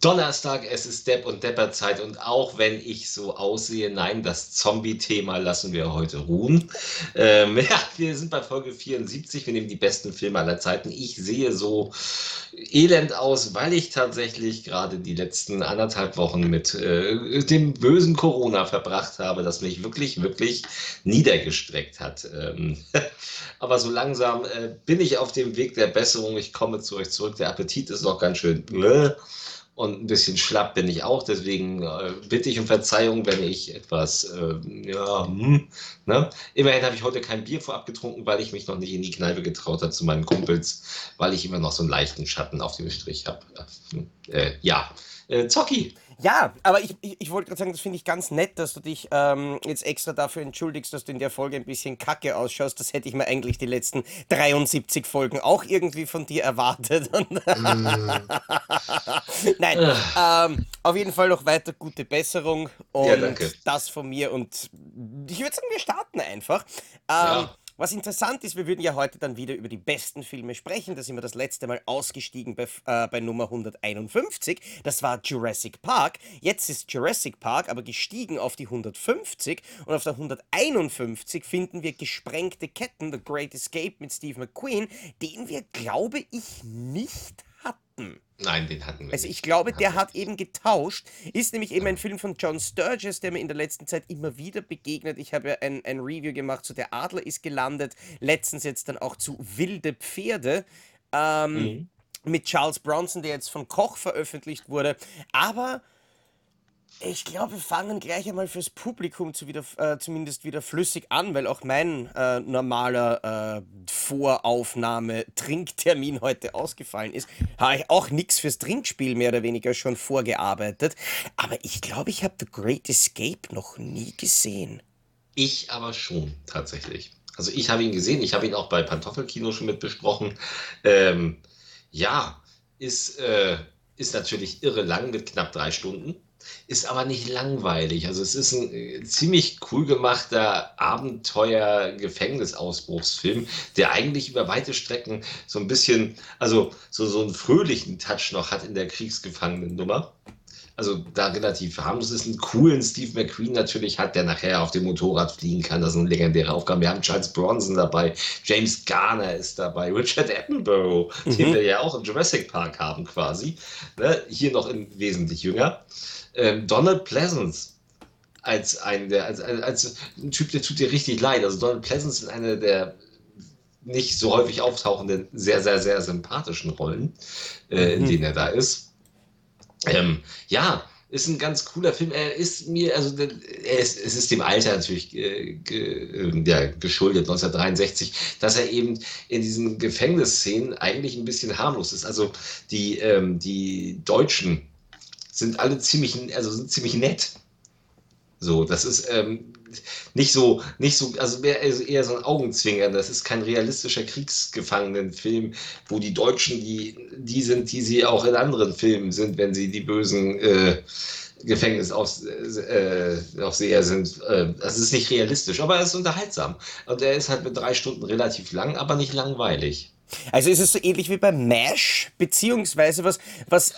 Donnerstag, es ist Depp und Depperzeit und auch wenn ich so aussehe, nein, das Zombie-Thema lassen wir heute ruhen. Ähm, ja, wir sind bei Folge 74, wir nehmen die besten Filme aller Zeiten. Ich sehe so elend aus, weil ich tatsächlich gerade die letzten anderthalb Wochen mit äh, dem bösen Corona verbracht habe, das mich wirklich, wirklich niedergestreckt hat. Ähm, aber so langsam äh, bin ich auf dem Weg der Besserung. Ich komme zu euch zurück. Der Appetit ist noch ganz schön. Bläh und ein bisschen schlapp bin ich auch. Deswegen äh, bitte ich um Verzeihung, wenn ich etwas, äh, ja, hm, ne? Immerhin habe ich heute kein Bier vorab getrunken, weil ich mich noch nicht in die Kneipe getraut habe zu meinen Kumpels, weil ich immer noch so einen leichten Schatten auf dem Strich habe. Äh, ja, äh, Zocki. Ja, aber ich, ich, ich wollte gerade sagen, das finde ich ganz nett, dass du dich ähm, jetzt extra dafür entschuldigst, dass du in der Folge ein bisschen kacke ausschaust. Das hätte ich mir eigentlich die letzten 73 Folgen auch irgendwie von dir erwartet. mm. Nein, ähm, auf jeden Fall noch weiter gute Besserung und ja, das von mir. Und ich würde sagen, wir starten einfach. Ähm, ja. Was interessant ist, wir würden ja heute dann wieder über die besten Filme sprechen. Da sind wir das letzte Mal ausgestiegen bei, äh, bei Nummer 151. Das war Jurassic Park. Jetzt ist Jurassic Park aber gestiegen auf die 150 und auf der 151 finden wir Gesprengte Ketten, The Great Escape mit Steve McQueen, den wir, glaube ich, nicht hatten. Nein, den hatten wir. Also ich glaube, der hat eben getauscht. Ist nämlich eben ein Film von John Sturges, der mir in der letzten Zeit immer wieder begegnet. Ich habe ja ein, ein Review gemacht zu Der Adler ist gelandet. Letztens jetzt dann auch zu Wilde Pferde. Ähm, mhm. Mit Charles Bronson, der jetzt von Koch veröffentlicht wurde. Aber ich glaube, wir fangen gleich einmal fürs Publikum zu wieder, äh, zumindest wieder flüssig an, weil auch mein äh, normaler äh, Voraufnahme-Trinktermin heute ausgefallen ist. Habe ich auch nichts fürs Trinkspiel mehr oder weniger schon vorgearbeitet. Aber ich glaube, ich habe The Great Escape noch nie gesehen. Ich aber schon, tatsächlich. Also ich habe ihn gesehen, ich habe ihn auch bei Pantoffelkino schon mit besprochen. Ähm, ja, ist, äh, ist natürlich irre lang mit knapp drei Stunden ist aber nicht langweilig. Also es ist ein äh, ziemlich cool gemachter Abenteuer-Gefängnisausbruchsfilm, der eigentlich über weite Strecken so ein bisschen, also so, so einen fröhlichen Touch noch hat in der Kriegsgefangenen-Nummer. Also da relativ harmlos ist, einen coolen Steve McQueen natürlich hat, der nachher auf dem Motorrad fliegen kann. Das ist eine legendäre Aufgabe. Wir haben Charles Bronson dabei, James Garner ist dabei, Richard Attenborough, mhm. den wir ja auch im Jurassic Park haben quasi. Ne? Hier noch in wesentlich jünger ähm, Donald Pleasance als ein, der, als, als ein Typ, der tut dir richtig leid. Also Donald Pleasance ist eine der nicht so häufig auftauchenden, sehr, sehr, sehr sympathischen Rollen, äh, in mhm. denen er da ist. Ähm, ja, ist ein ganz cooler Film. Er ist mir, also er ist, es ist dem Alter natürlich äh, ge, ja, geschuldet, 1963, dass er eben in diesen Gefängnisszenen eigentlich ein bisschen harmlos ist. Also die, ähm, die Deutschen sind alle ziemlich, also sind ziemlich nett. So, das ist ähm, nicht so, nicht so, also eher so ein Augenzwinger. Das ist kein realistischer Kriegsgefangenenfilm, wo die Deutschen die, die sind, die sie auch in anderen Filmen sind, wenn sie die bösen äh, Gefängnisaufseher äh, sind. Äh, das ist nicht realistisch, aber er ist unterhaltsam. Und er ist halt mit drei Stunden relativ lang, aber nicht langweilig. Also ist es so ähnlich wie bei MASH, beziehungsweise was, was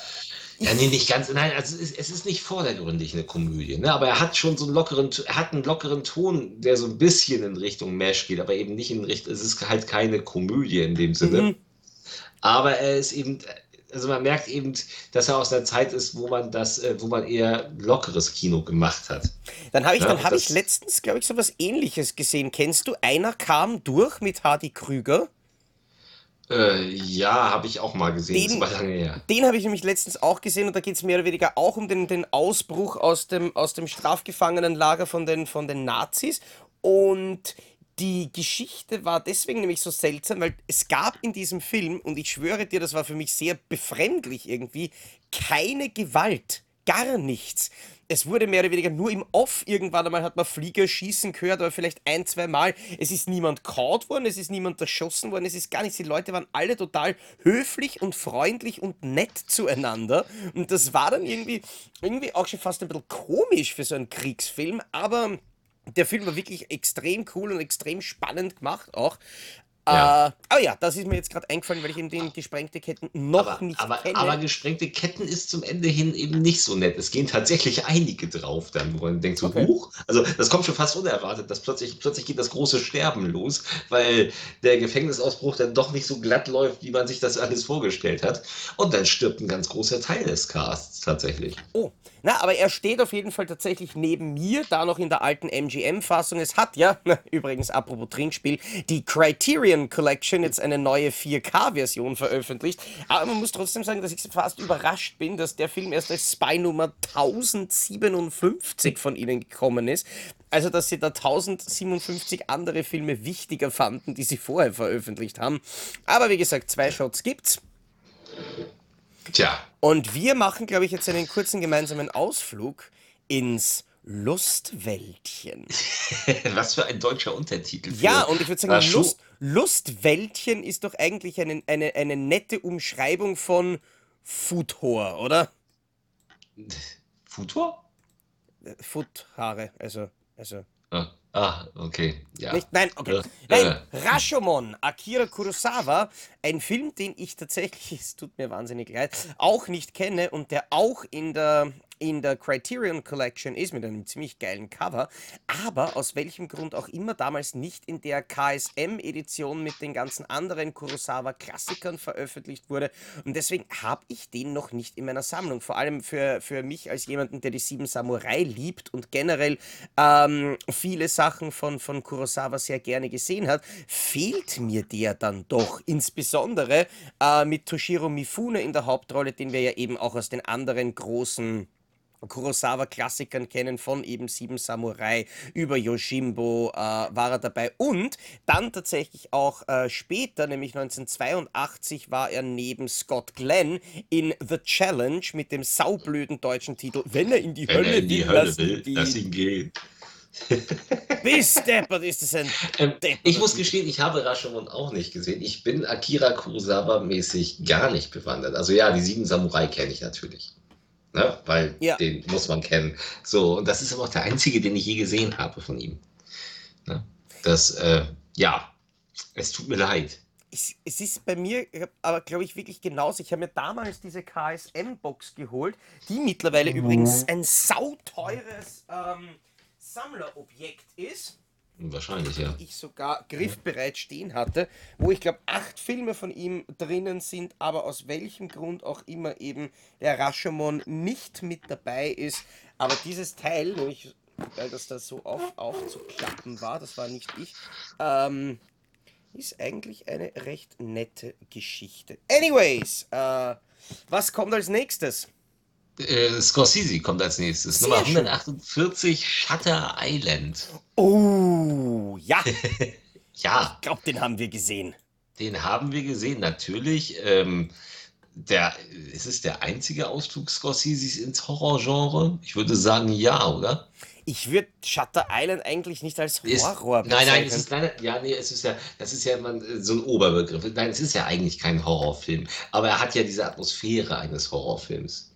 ja, nee, nicht ganz. Nein, also es ist, es ist nicht vordergründig eine Komödie, ne? aber er hat schon so einen lockeren, er hat einen lockeren Ton, der so ein bisschen in Richtung Mesh geht, aber eben nicht in Richtung, es ist halt keine Komödie in dem Sinne. Mhm. Aber er ist eben, also man merkt eben, dass er aus einer Zeit ist, wo man das, äh, wo man eher lockeres Kino gemacht hat. Dann habe ich, ja, hab ich letztens, glaube ich, so was ähnliches gesehen. Kennst du, einer kam durch mit Hardy Krüger? Äh, ja, habe ich auch mal gesehen. Den, den habe ich nämlich letztens auch gesehen und da geht es mehr oder weniger auch um den, den Ausbruch aus dem, aus dem Strafgefangenenlager von den, von den Nazis. Und die Geschichte war deswegen nämlich so seltsam, weil es gab in diesem Film, und ich schwöre dir, das war für mich sehr befremdlich irgendwie, keine Gewalt. Gar nichts es wurde mehr oder weniger nur im Off irgendwann einmal hat man Flieger schießen gehört, aber vielleicht ein, zwei Mal. Es ist niemand kaut worden, es ist niemand erschossen worden, es ist gar nichts. Die Leute waren alle total höflich und freundlich und nett zueinander. Und das war dann irgendwie, irgendwie auch schon fast ein bisschen komisch für so einen Kriegsfilm, aber Der Film war wirklich extrem cool und extrem spannend gemacht auch. Ja. Äh, aber ja, das ist mir jetzt gerade eingefallen, weil ich eben den gesprengte Ketten noch Aber, nicht aber, kenne. aber gesprengte Ketten ist zum Ende hin eben nicht so nett. Es gehen tatsächlich einige drauf, dann, wo man denkt so, Okay. huch, also das kommt schon fast unerwartet, dass plötzlich, plötzlich geht das große Sterben los, weil der Gefängnisausbruch dann doch nicht so glatt läuft, wie man sich das alles vorgestellt hat. Und dann stirbt ein ganz großer Teil des Casts tatsächlich. Oh, na, aber er steht auf jeden Fall tatsächlich neben mir, da noch in der alten MGM-Fassung. Es hat ja, übrigens apropos Trinkspiel, die Criterion Collection jetzt eine neue 4K-Version veröffentlicht. Aber man muss trotzdem sagen, dass ich fast überrascht bin, dass der Film erst als Spy Nummer 1057 von ihnen gekommen ist. Also, dass sie da 1057 andere Filme wichtiger fanden, die sie vorher veröffentlicht haben. Aber wie gesagt, zwei Shots gibt's. Tja, Und wir machen, glaube ich, jetzt einen kurzen gemeinsamen Ausflug ins Lustwäldchen. was für ein deutscher Untertitel. für Ja, und ich würde sagen, Lust, Lustwäldchen ist doch eigentlich eine, eine, eine nette Umschreibung von Futhor, oder? Futur? Äh, Foothaare, also, also. Ah, ah, okay. Ja. Nicht, nein, okay. Äh, Nein, Rashomon, Akira Kurosawa, ein Film, den ich tatsächlich, es tut mir wahnsinnig leid, auch nicht kenne und der auch in der, in der Criterion Collection ist, mit einem ziemlich geilen Cover, aber aus welchem Grund auch immer damals nicht in der KSM-Edition mit den ganzen anderen Kurosawa-Klassikern veröffentlicht wurde. Und deswegen habe ich den noch nicht in meiner Sammlung. Vor allem für, für mich als jemanden, der die Sieben Samurai liebt und generell ähm, viele Sachen von, von Kurosawa sehr gerne gesehen hat, fehlt mir der dann doch. Insbesondere äh, mit Toshiro Mifune in der Hauptrolle, den wir ja eben auch aus den anderen großen Kurosawa-Klassikern kennen, von eben Sieben Samurai über Yojimbo äh, war er dabei. Und dann tatsächlich auch äh, später, nämlich 1982, war er neben Scott Glenn in The Challenge mit dem saublöden deutschen Titel Wenn er in die Wenn Hölle er in die will, Hölle lass will, ihn gehen. lass ihn gehen. Bis deppert ist es ein Ähm, Depp. ich muss gestehen, ich habe Rashomon auch nicht gesehen. Ich bin Akira Kurosawa-mäßig gar nicht bewandert. Also ja, die sieben Samurai kenne ich natürlich. Ne? Weil Ja. den muss man kennen. So, und das ist aber auch der einzige, den ich je gesehen habe von ihm. Ne? Das, äh, ja, es tut mir leid. Es, es ist bei mir aber, glaube ich, wirklich genauso. Ich habe mir damals diese KSM-Box geholt, die mittlerweile übrigens ein sauteures ähm, Sammlerobjekt ist. Wahrscheinlich, ja. ich sogar griffbereit stehen hatte, wo ich glaube acht Filme von ihm drinnen sind, aber aus welchem Grund auch immer eben der Rashomon nicht mit dabei ist. Aber dieses Teil, nämlich weil das da so auf, aufzuklappen war, das war nicht ich, ähm, ist eigentlich eine recht nette Geschichte. Anyways, äh, was kommt als nächstes? Äh, Scorsese kommt als nächstes. Sehr Nummer schön. 148, Shutter Island. Oh, ja, ich Ja, glaube, den haben wir gesehen. den haben wir gesehen, natürlich. Ähm, der, ist es der einzige Ausflug Scorseses ins Horrorgenre? Ich würde sagen, ja, oder? Ich würde Shutter Island eigentlich nicht als Ist, Horror nein, nein, es bezeichnen. ist leider, ja, nee, es ist ja, das ist ja so ein Oberbegriff. Nein, es ist ja eigentlich kein Horrorfilm, aber er hat ja diese Atmosphäre eines Horrorfilms.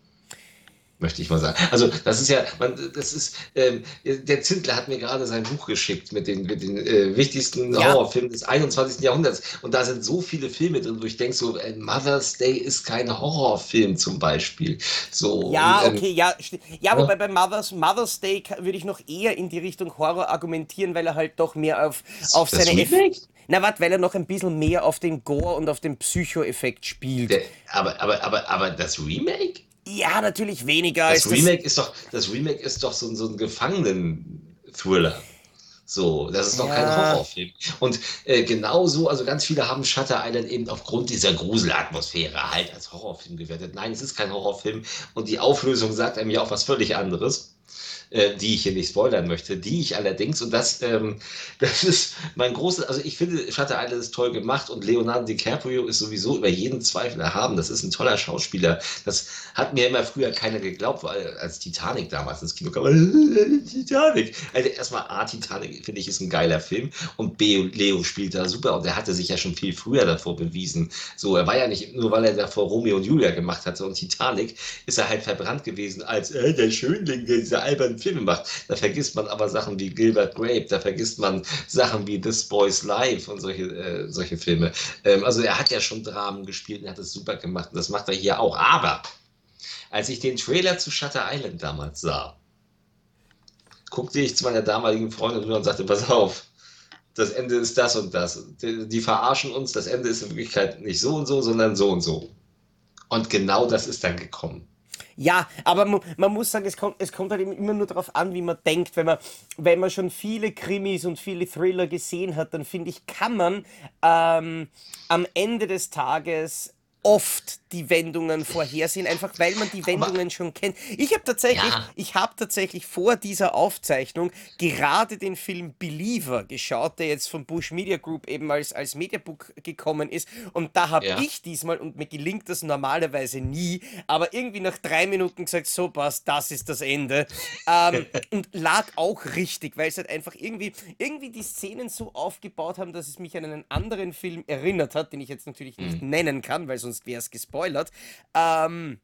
Möchte ich mal sagen. Also, das ist ja, man, das ist, ähm, der Zindler hat mir gerade sein Buch geschickt mit den, mit den äh, wichtigsten Ja. Horrorfilmen des 21. Jahrhunderts. Und da sind so viele Filme drin, wo ich denke, so, äh, Mother's Day ist kein Horrorfilm zum Beispiel. So, Ja, und, ähm, okay, ja. Ja, wobei bei Mother's, Mother's Day würde ich noch eher in die Richtung Horror argumentieren, weil er halt doch mehr auf, auf das seine Eff- Remake? Na, warte, weil er noch ein bisschen mehr auf den Gore und auf den Psycho-Effekt spielt. Der, aber, aber, aber, aber das Remake? Ja, natürlich weniger Das das. Remake ist doch, das Remake ist doch so, ein- so ein Gefangenen-Thriller. So, das ist doch kein Ja. Horrorfilm. Und äh, genauso, also ganz viele haben Shutter Island eben aufgrund dieser Gruselatmosphäre halt als Horrorfilm gewertet. Nein, es ist kein Horrorfilm und die Auflösung sagt einem ja auch was völlig anderes. Äh, die ich hier nicht spoilern möchte, die ich allerdings, und das, ähm, das ist mein großes, also ich finde, Shutter Island ist toll gemacht und Leonardo DiCaprio ist sowieso über jeden Zweifel erhaben. Das ist ein toller Schauspieler. Das hat mir immer früher keiner geglaubt, weil als Titanic damals ins Kino kam, Titanic. Also erstmal A, Titanic finde ich ist ein geiler Film und B, Leo spielt da super und er hatte sich ja schon viel früher davor bewiesen. So, er war ja nicht, nur weil er davor Romeo und Julia gemacht hatte und Titanic, ist er halt verbrannt gewesen als äh, der Schönling, der diese albernen Filme macht, da vergisst man aber Sachen wie Gilbert Grape, da vergisst man Sachen wie This Boy's Life und solche, äh, solche Filme. Ähm, also er hat ja schon Dramen gespielt und hat es super gemacht und das macht er hier auch. Aber als ich den Trailer zu Shutter Island damals sah, guckte ich zu meiner damaligen Freundin rüber und sagte, pass auf, das Ende ist das und das. Die, verarschen uns, das Ende ist in Wirklichkeit nicht so und so, sondern so und so. Und genau das ist dann gekommen. Ja, aber man, muss sagen, es kommt, es kommt halt immer nur darauf an, wie man denkt. Wenn man, wenn man schon viele Krimis und viele Thriller gesehen hat, dann finde ich, kann man ähm, am Ende des Tages oft die Wendungen vorhersehen, einfach weil man die Wendungen Aber, schon kennt. Ich habe tatsächlich, ja. ich habe tatsächlich vor dieser Aufzeichnung gerade den Film Believer geschaut, der jetzt von Bush Media Group eben als, als Mediabook gekommen ist. Und da habe ja. ich diesmal, und mir gelingt das normalerweise nie, aber irgendwie nach drei Minuten gesagt, so passt, das ist das Ende. ähm, und lag auch richtig, weil es halt einfach irgendwie, irgendwie die Szenen so aufgebaut haben, dass es mich an einen anderen Film erinnert hat, den ich jetzt natürlich nicht mhm. nennen kann, weil sonst sonst wäre es gespoilert. Ähm,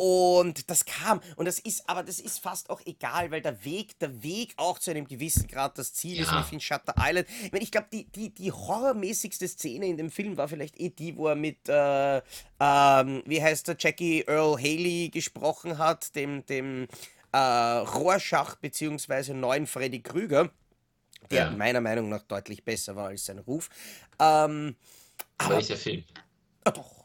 und das kam. Und das ist, aber das ist fast auch egal, weil der Weg, der Weg auch zu einem gewissen Grad das Ziel ja. ist. Und ich finde Shutter Island. Ich, mein, ich glaube, die, die, die horrormäßigste Szene in dem Film war vielleicht eh die, wo er mit, äh, ähm, wie heißt der, Jackie Earl Haley gesprochen hat, dem, dem äh, Rorschach beziehungsweise neuen Freddy Krüger, der ja. meiner Meinung nach deutlich besser war als sein Ruf. Ähm, aber welcher Film? Doch.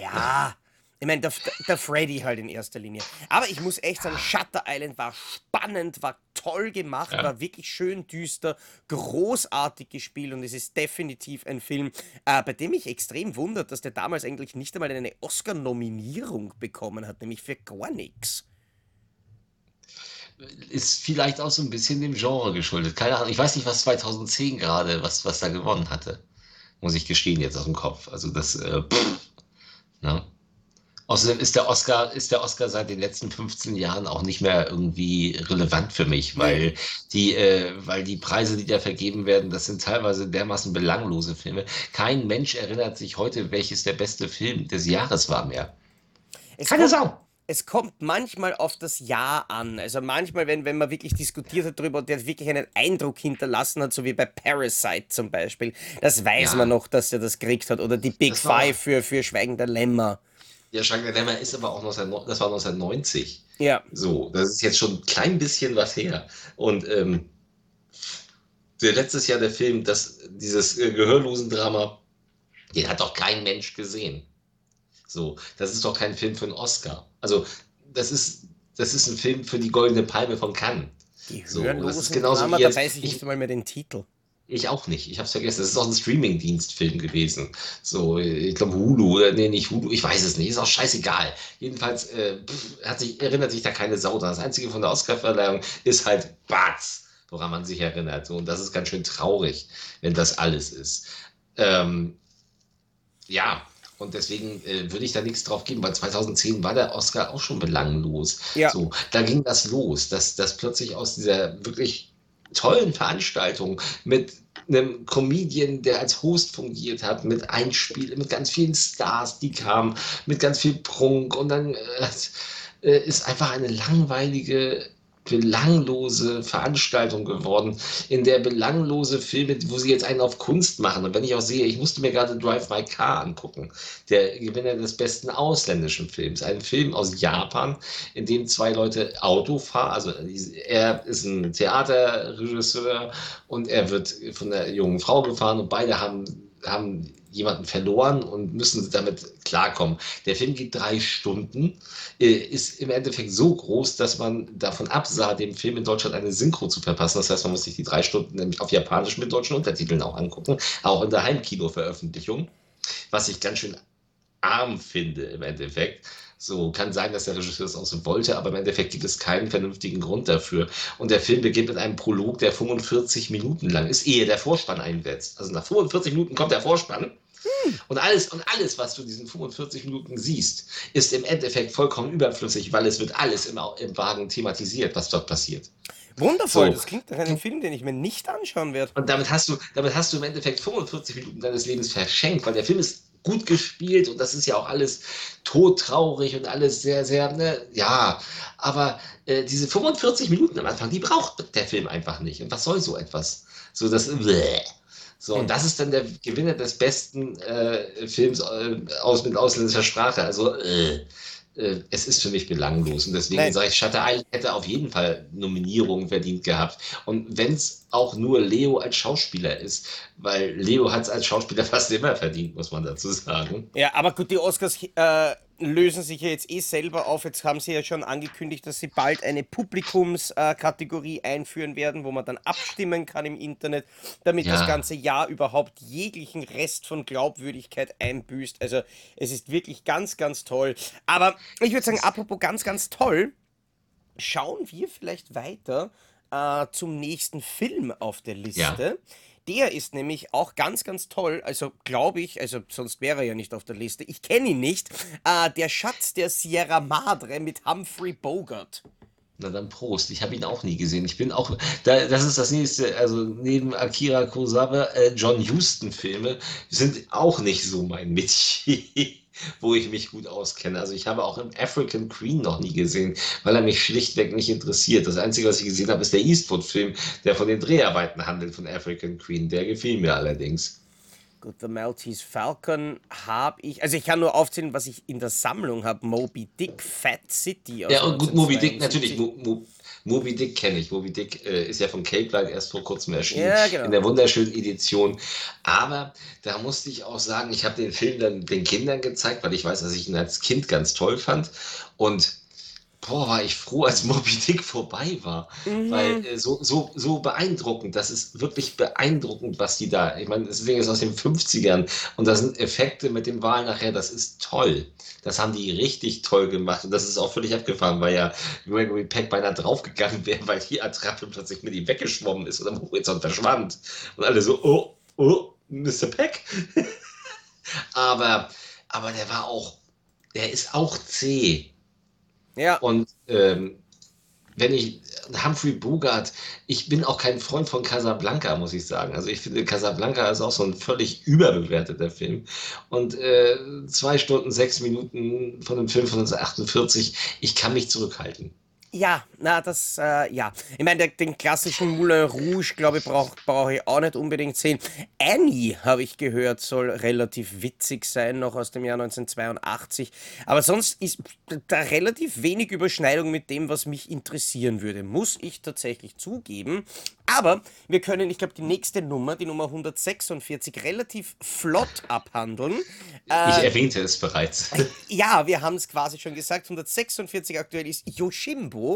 Ja. Ich meine, der, der Freddy halt in erster Linie. Aber ich muss echt sagen, Shutter Island war spannend, war toll gemacht, ja. war wirklich schön düster, großartig gespielt und es ist definitiv ein Film, äh, bei dem mich extrem wundert, dass der damals eigentlich nicht einmal eine Oscar-Nominierung bekommen hat, nämlich für gar nichts. Ist vielleicht auch so ein bisschen dem Genre geschuldet. Keine Ahnung, ich weiß nicht, was 2010 gerade, was, was da gewonnen hatte muss ich gestehen, jetzt aus dem Kopf. Also das, äh, pff, ne? Außerdem ist der Oscar, ist der Oscar seit den letzten 15 Jahren auch nicht mehr irgendwie relevant für mich, weil die, äh, weil die Preise, die da vergeben werden, das sind teilweise dermaßen belanglose Filme. Kein Mensch erinnert sich heute, welches der beste Film des Jahres war mehr. Es Keine Sau es kommt manchmal auf das Jahr an. Also manchmal, wenn, wenn man wirklich diskutiert hat darüber und der wirklich einen Eindruck hinterlassen hat, so wie bei Parasite zum Beispiel, das weiß ja. man noch, dass er das gekriegt hat. Oder die Big Five für, für Schweigender Lämmer. Ja, Schweigender Lämmer ist aber auch 19, das war 1990. Ja. So, das ist jetzt schon ein klein bisschen was her. Und ähm, der letztes Jahr der Film, das, dieses äh, Gehörlosen-Drama, den hat doch kein Mensch gesehen. So, das ist doch kein Film für einen Oscar. Also, das ist, das ist ein Film für die Goldene Palme von Cannes. Die so, das ist genauso Drama, wie jetzt, da weiß ich nicht mal mehr den Titel. Ich auch nicht. Ich habe es vergessen. Das ist auch ein Streaming-Dienstfilm gewesen. So, ich glaube Hulu oder nee, nicht Hulu. Ich weiß es nicht. Ist auch scheißegal. Jedenfalls äh, hat sich, erinnert sich da keine Sau dran. Das Einzige von der Oscar-Verleihung ist halt Batz, woran man sich erinnert. So, und das ist ganz schön traurig, wenn das alles ist. Ähm, ja, und deswegen äh, würde ich da nichts drauf geben, weil 2010 war der Oscar auch schon belanglos. Ja. So, da ging das los, dass, dass plötzlich aus dieser wirklich tollen Veranstaltung mit einem Comedian, der als Host fungiert hat, mit Einspiel, mit ganz vielen Stars, die kamen, mit ganz viel Prunk und dann äh, äh ist einfach eine langweilige belanglose Veranstaltung geworden, in der belanglose Filme, wo sie jetzt einen auf Kunst machen. Und wenn ich auch sehe, ich musste mir gerade Drive My Car angucken, der Gewinner des besten ausländischen Films, ein Film aus Japan, in dem zwei Leute Auto fahren, also er ist ein Theaterregisseur und er wird von der jungen Frau gefahren und beide haben haben jemanden verloren und müssen damit klarkommen. Der Film geht drei Stunden, äh, ist im Endeffekt so groß, dass man davon absah, dem Film in Deutschland eine Synchro zu verpassen. Das heißt, man muss sich die drei Stunden nämlich auf Japanisch mit deutschen Untertiteln auch angucken, auch in der Heimkino-Veröffentlichung, was ich ganz schön arm finde im Endeffekt. So, kann sein, dass der Regisseur das auch so wollte, aber im Endeffekt gibt es keinen vernünftigen Grund dafür. Und der Film beginnt mit einem Prolog, der 45 Minuten lang ist, ehe der Vorspann einsetzt. Also nach 45 Minuten kommt der Vorspann. Hm. Und alles, und alles, was du in diesen 45 Minuten siehst, ist im Endeffekt vollkommen überflüssig, weil es wird alles im, im Wagen thematisiert, was dort passiert. Wundervoll, so. das klingt nach einem Film, den ich mir nicht anschauen werde. Und damit hast du, damit hast du im Endeffekt 45 Minuten deines Lebens verschenkt, weil der Film ist gut gespielt und das ist ja auch alles todtraurig und alles sehr, sehr, ne, ja, aber äh, diese 45 Minuten am Anfang, die braucht der Film einfach nicht. Und was soll so etwas? So das, bleh. So, und das ist dann der Gewinner des besten äh, Films äh, aus, mit ausländischer Sprache. Also, äh, es ist für mich belanglos. Und deswegen sage ich, Shutter Island hätte auf jeden Fall Nominierungen verdient gehabt. Und wenn es auch nur Leo als Schauspieler ist, weil Leo hat es als Schauspieler fast immer verdient, muss man dazu sagen. Ja, aber gut, die Oscars äh, lösen sich ja jetzt eh selber auf. Jetzt haben sie ja schon angekündigt, dass sie bald eine Publikumskategorie einführen werden, wo man dann abstimmen kann im Internet, damit ja. das ganze Jahr überhaupt jeglichen Rest von Glaubwürdigkeit einbüßt. Also es ist wirklich ganz, ganz toll. Aber ich würde sagen, apropos ganz, ganz toll, schauen wir vielleicht weiter äh, zum nächsten Film auf der Liste. Ja. Der ist nämlich auch ganz, ganz toll. Also glaube ich, also sonst wäre er ja nicht auf der Liste. Ich kenne ihn nicht. Äh, der Schatz der Sierra Madre mit Humphrey Bogart. Na dann Prost. Ich habe ihn auch nie gesehen. Ich bin auch, da, das ist das nächste, also neben Akira Kurosawa, äh, John Huston Filme sind auch nicht so mein Metier wo ich mich gut auskenne. Also ich habe auch im African Queen noch nie gesehen, weil er mich schlichtweg nicht interessiert. Das Einzige, was ich gesehen habe, ist der Eastwood-Film, der von den Dreharbeiten handelt von African Queen. Der gefiel mir allerdings. Gut, The Maltese Falcon habe ich, also ich kann nur aufzählen, was ich in der Sammlung habe. Moby Dick, Fat City. Ja, und gut, Moby Dick, natürlich. Mo, Mo, Moby Dick kenne ich. Moby Dick äh, ist ja von Cape Light erst vor kurzem erschienen. Ja, genau. In der wunderschönen Edition. Aber da musste ich auch sagen, ich habe den Film dann den Kindern gezeigt, weil ich weiß, dass ich ihn als Kind ganz toll fand. Und boah, war ich froh, als Moby Dick vorbei war. Mhm. Weil äh, so, so, so beeindruckend, das ist wirklich beeindruckend, was die da, ich meine, das Ding ist aus den 50ern und da sind Effekte mit dem Wal nachher, das ist toll. Das haben die richtig toll gemacht und das ist auch völlig abgefahren, weil ja Gregory Peck beinahe draufgegangen wäre, weil die Attrappe plötzlich mit ihm weggeschwommen ist und am Horizont verschwand. Und alle so, oh, oh, Mr. Peck. aber, aber der war auch, der ist auch zäh ja. Und ähm, wenn ich Humphrey Bogart, ich bin auch kein Freund von Casablanca, muss ich sagen. Also ich finde, Casablanca ist auch so ein völlig überbewerteter Film. Und äh, zwei Stunden, sechs Minuten von einem Film von 1948, ich kann mich zurückhalten. Ja, na, das, äh, ja. Ich meine, den klassischen Moulin Rouge, glaube ich, brauche brauch ich auch nicht unbedingt sehen. Annie, habe ich gehört, soll relativ witzig sein, noch aus dem Jahr 1982. Aber sonst ist da relativ wenig Überschneidung mit dem, was mich interessieren würde, muss ich tatsächlich zugeben. Aber wir können, ich glaube, die nächste Nummer, die Nummer 146, relativ flott abhandeln. Ich äh, erwähnte es bereits. Ja, wir haben es quasi schon gesagt. 146 aktuell ist Yoshimbo,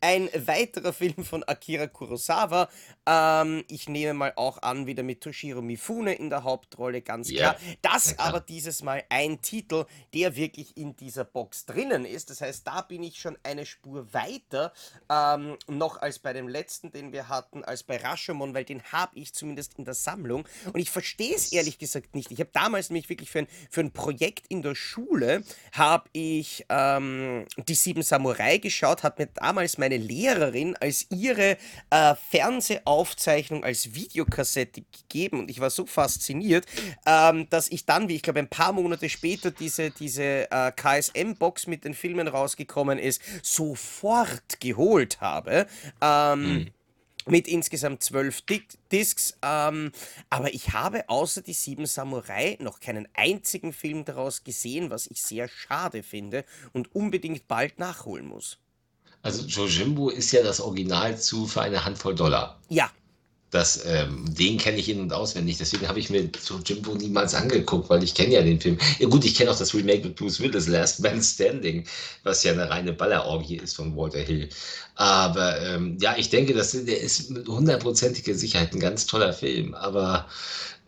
ein weiterer Film von Akira Kurosawa. Ähm, ich nehme mal auch an, wieder mit Toshiro Mifune in der Hauptrolle, ganz klar. Yeah. Das ja, aber dieses Mal ein Titel, der wirklich in dieser Box drinnen ist. Das heißt, da bin ich schon eine Spur weiter ähm, noch als bei dem letzten, den wir hatten, als bei Rashomon, weil den habe ich zumindest in der Sammlung. Und ich verstehe es ehrlich gesagt nicht. Ich habe damals nämlich wirklich für ein, für ein Projekt in der Schule, habe ich ähm, die Sieben Samurai geschaut, hat mir damals meine Lehrerin als ihre äh, Fernsehaufzeichnung als Videokassette gegeben und ich war so fasziniert, ähm, dass ich dann, wie ich glaube, ein paar Monate später diese, diese äh, KSM-Box mit den Filmen rausgekommen ist, sofort geholt habe. Ähm, mhm mit insgesamt zwölf Discs. Ähm, aber ich habe außer die sieben Samurai noch keinen einzigen Film daraus gesehen, was ich sehr schade finde und unbedingt bald nachholen muss. Also Jojimbo ist ja das Original zu für eine Handvoll Dollar. Ja, das, ähm, den kenne ich in- und auswendig. Deswegen habe ich mir so Jimbo niemals angeguckt, weil ich kenne ja den Film. Ja, gut, ich kenne auch das Remake mit Bruce Willis, Last Man Standing, was ja eine reine Ballerorgie ist von Walter Hill. Aber ähm, ja, ich denke, das, der ist mit hundertprozentiger Sicherheit ein ganz toller Film. Aber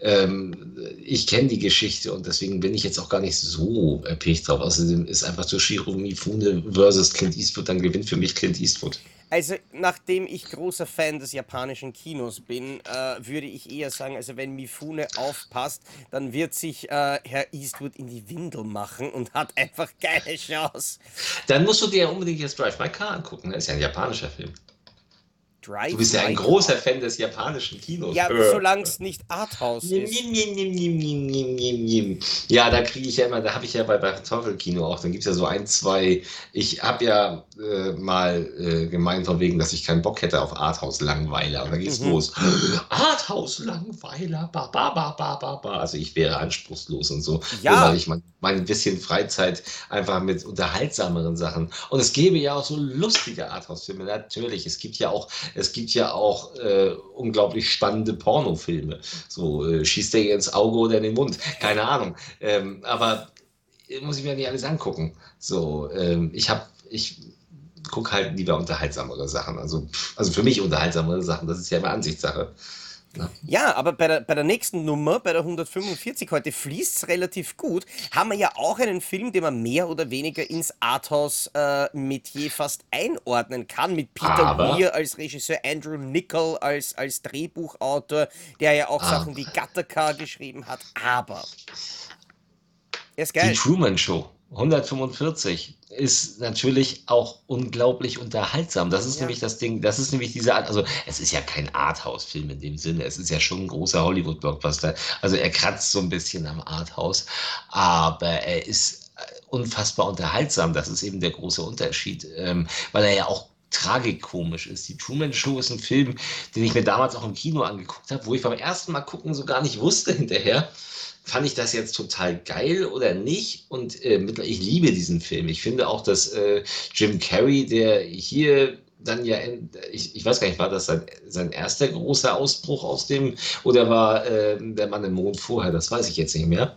ähm, ich kenne die Geschichte und deswegen bin ich jetzt auch gar nicht so erpicht drauf. Außerdem ist einfach so Shiro Mifune versus Clint Eastwood, dann gewinnt für mich Clint Eastwood. Also, nachdem ich großer Fan des japanischen Kinos bin, äh, würde ich eher sagen, also wenn Mifune aufpasst, dann wird sich äh, Herr Eastwood in die Windel machen und hat einfach keine Chance. Dann musst du dir unbedingt jetzt Drive My Car angucken, das ist ja ein japanischer Film. Drive Du bist ja ein großer. Fan des japanischen Kinos. Ja, Äh. solange es nicht Arthouse Nim, ist. nim, nim, nim, nim, nim, nim, nim, nim. Ja, da kriege ich ja immer, da habe ich ja bei Kartoffelkino auch, dann gibt es ja so ein, zwei, ich habe ja äh, mal äh, gemeint von wegen, dass ich keinen Bock hätte auf Arthouse-Langweiler. Und dann geht's Mhm. los. Arthouse-Langweiler, ba, ba, ba, ba, ba, ba. Also ich wäre anspruchslos und so. Ja. Nur weil ich mein, mein bisschen Freizeit einfach mit unterhaltsameren Sachen. Und es gäbe ja auch so lustige Arthouse-Filme, natürlich. Es gibt ja auch, es gibt ja auch äh, unglaublich spannende Pornofilme. So, äh, schießt der ihr ins Auge oder in den Mund? Keine Ahnung. Ähm, aber äh, muss ich mir nicht alles angucken. So, ähm, ich habe, ich gucke halt lieber unterhaltsamere Sachen. Also, also für mich unterhaltsamere Sachen, das ist ja immer Ansichtssache. Ja, aber bei der, bei der nächsten Nummer, bei der 145 heute, fließt es relativ gut. Haben wir ja auch einen Film, den man mehr oder weniger ins Arthouse-Metier fast einordnen kann, mit Peter Aber- Weir als Regisseur, Andrew Nichol als, als Drehbuchautor, der ja auch Ah. Sachen wie Gattaca geschrieben hat. Aber. Er ist Die geil. Truman Show 145 ist natürlich auch unglaublich unterhaltsam. Das ist Ja. nämlich das Ding, das ist nämlich diese Art, also es ist ja kein Arthouse-Film in dem Sinne, es ist ja schon ein großer Hollywood-Blockbuster. Also er kratzt so ein bisschen am Arthouse, aber er ist äh, unfassbar unterhaltsam. Das ist eben der große Unterschied, ähm, weil er ja auch tragikomisch ist. Die Truman Show ist ein Film, den ich mir damals auch im Kino angeguckt habe, wo ich beim ersten Mal gucken so gar nicht wusste hinterher, fand ich das jetzt total geil oder nicht? Und äh, ich liebe diesen Film. Ich finde auch, dass äh, Jim Carrey, der hier dann ja, ich, ich weiß gar nicht, war das sein, sein erster großer Ausbruch aus dem, oder war äh, der Mann im Mond vorher? Das weiß ich jetzt nicht mehr.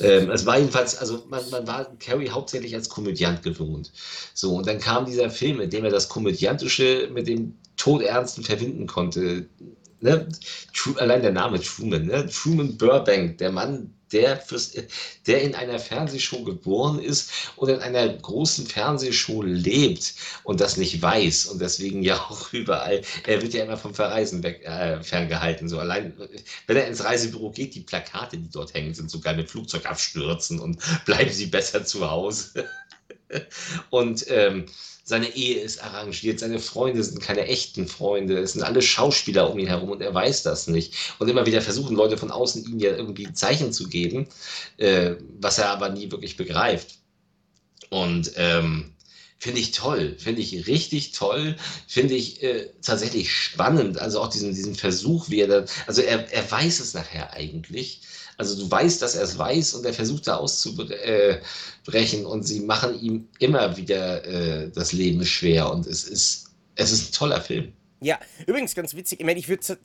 Ähm, es war jedenfalls, also man, man war Carrie hauptsächlich als Komödiant gewohnt. So, und dann kam dieser Film, in dem er das Komödiantische mit dem Todernsten verbinden konnte. Ne? Allein der Name Truman, ne? Truman Burbank, der Mann, der, fürs, der in einer Fernsehshow geboren ist und in einer großen Fernsehshow lebt und das nicht weiß und deswegen ja auch überall, er wird ja immer vom Verreisen weg, äh, ferngehalten. So allein, wenn er ins Reisebüro geht, die Plakate, die dort hängen, sind sogar mit Flugzeugabstürzen und bleiben Sie besser zu Hause. und ähm, seine Ehe ist arrangiert, seine Freunde sind keine echten Freunde, es sind alle Schauspieler um ihn herum und er weiß das nicht. Und immer wieder versuchen Leute von außen ihm ja irgendwie Zeichen zu geben, äh, was er aber nie wirklich begreift. Und ähm, finde ich toll, finde ich richtig toll, finde ich äh, tatsächlich spannend. Also auch diesen, diesen Versuch, wie er dann, also er, er weiß es nachher eigentlich. Also du weißt, dass er es weiß und er versucht da auszubrechen und sie machen ihm immer wieder äh, das Leben schwer und es ist, es ist ein toller Film. Ja, übrigens ganz witzig. Ich meine, ich würde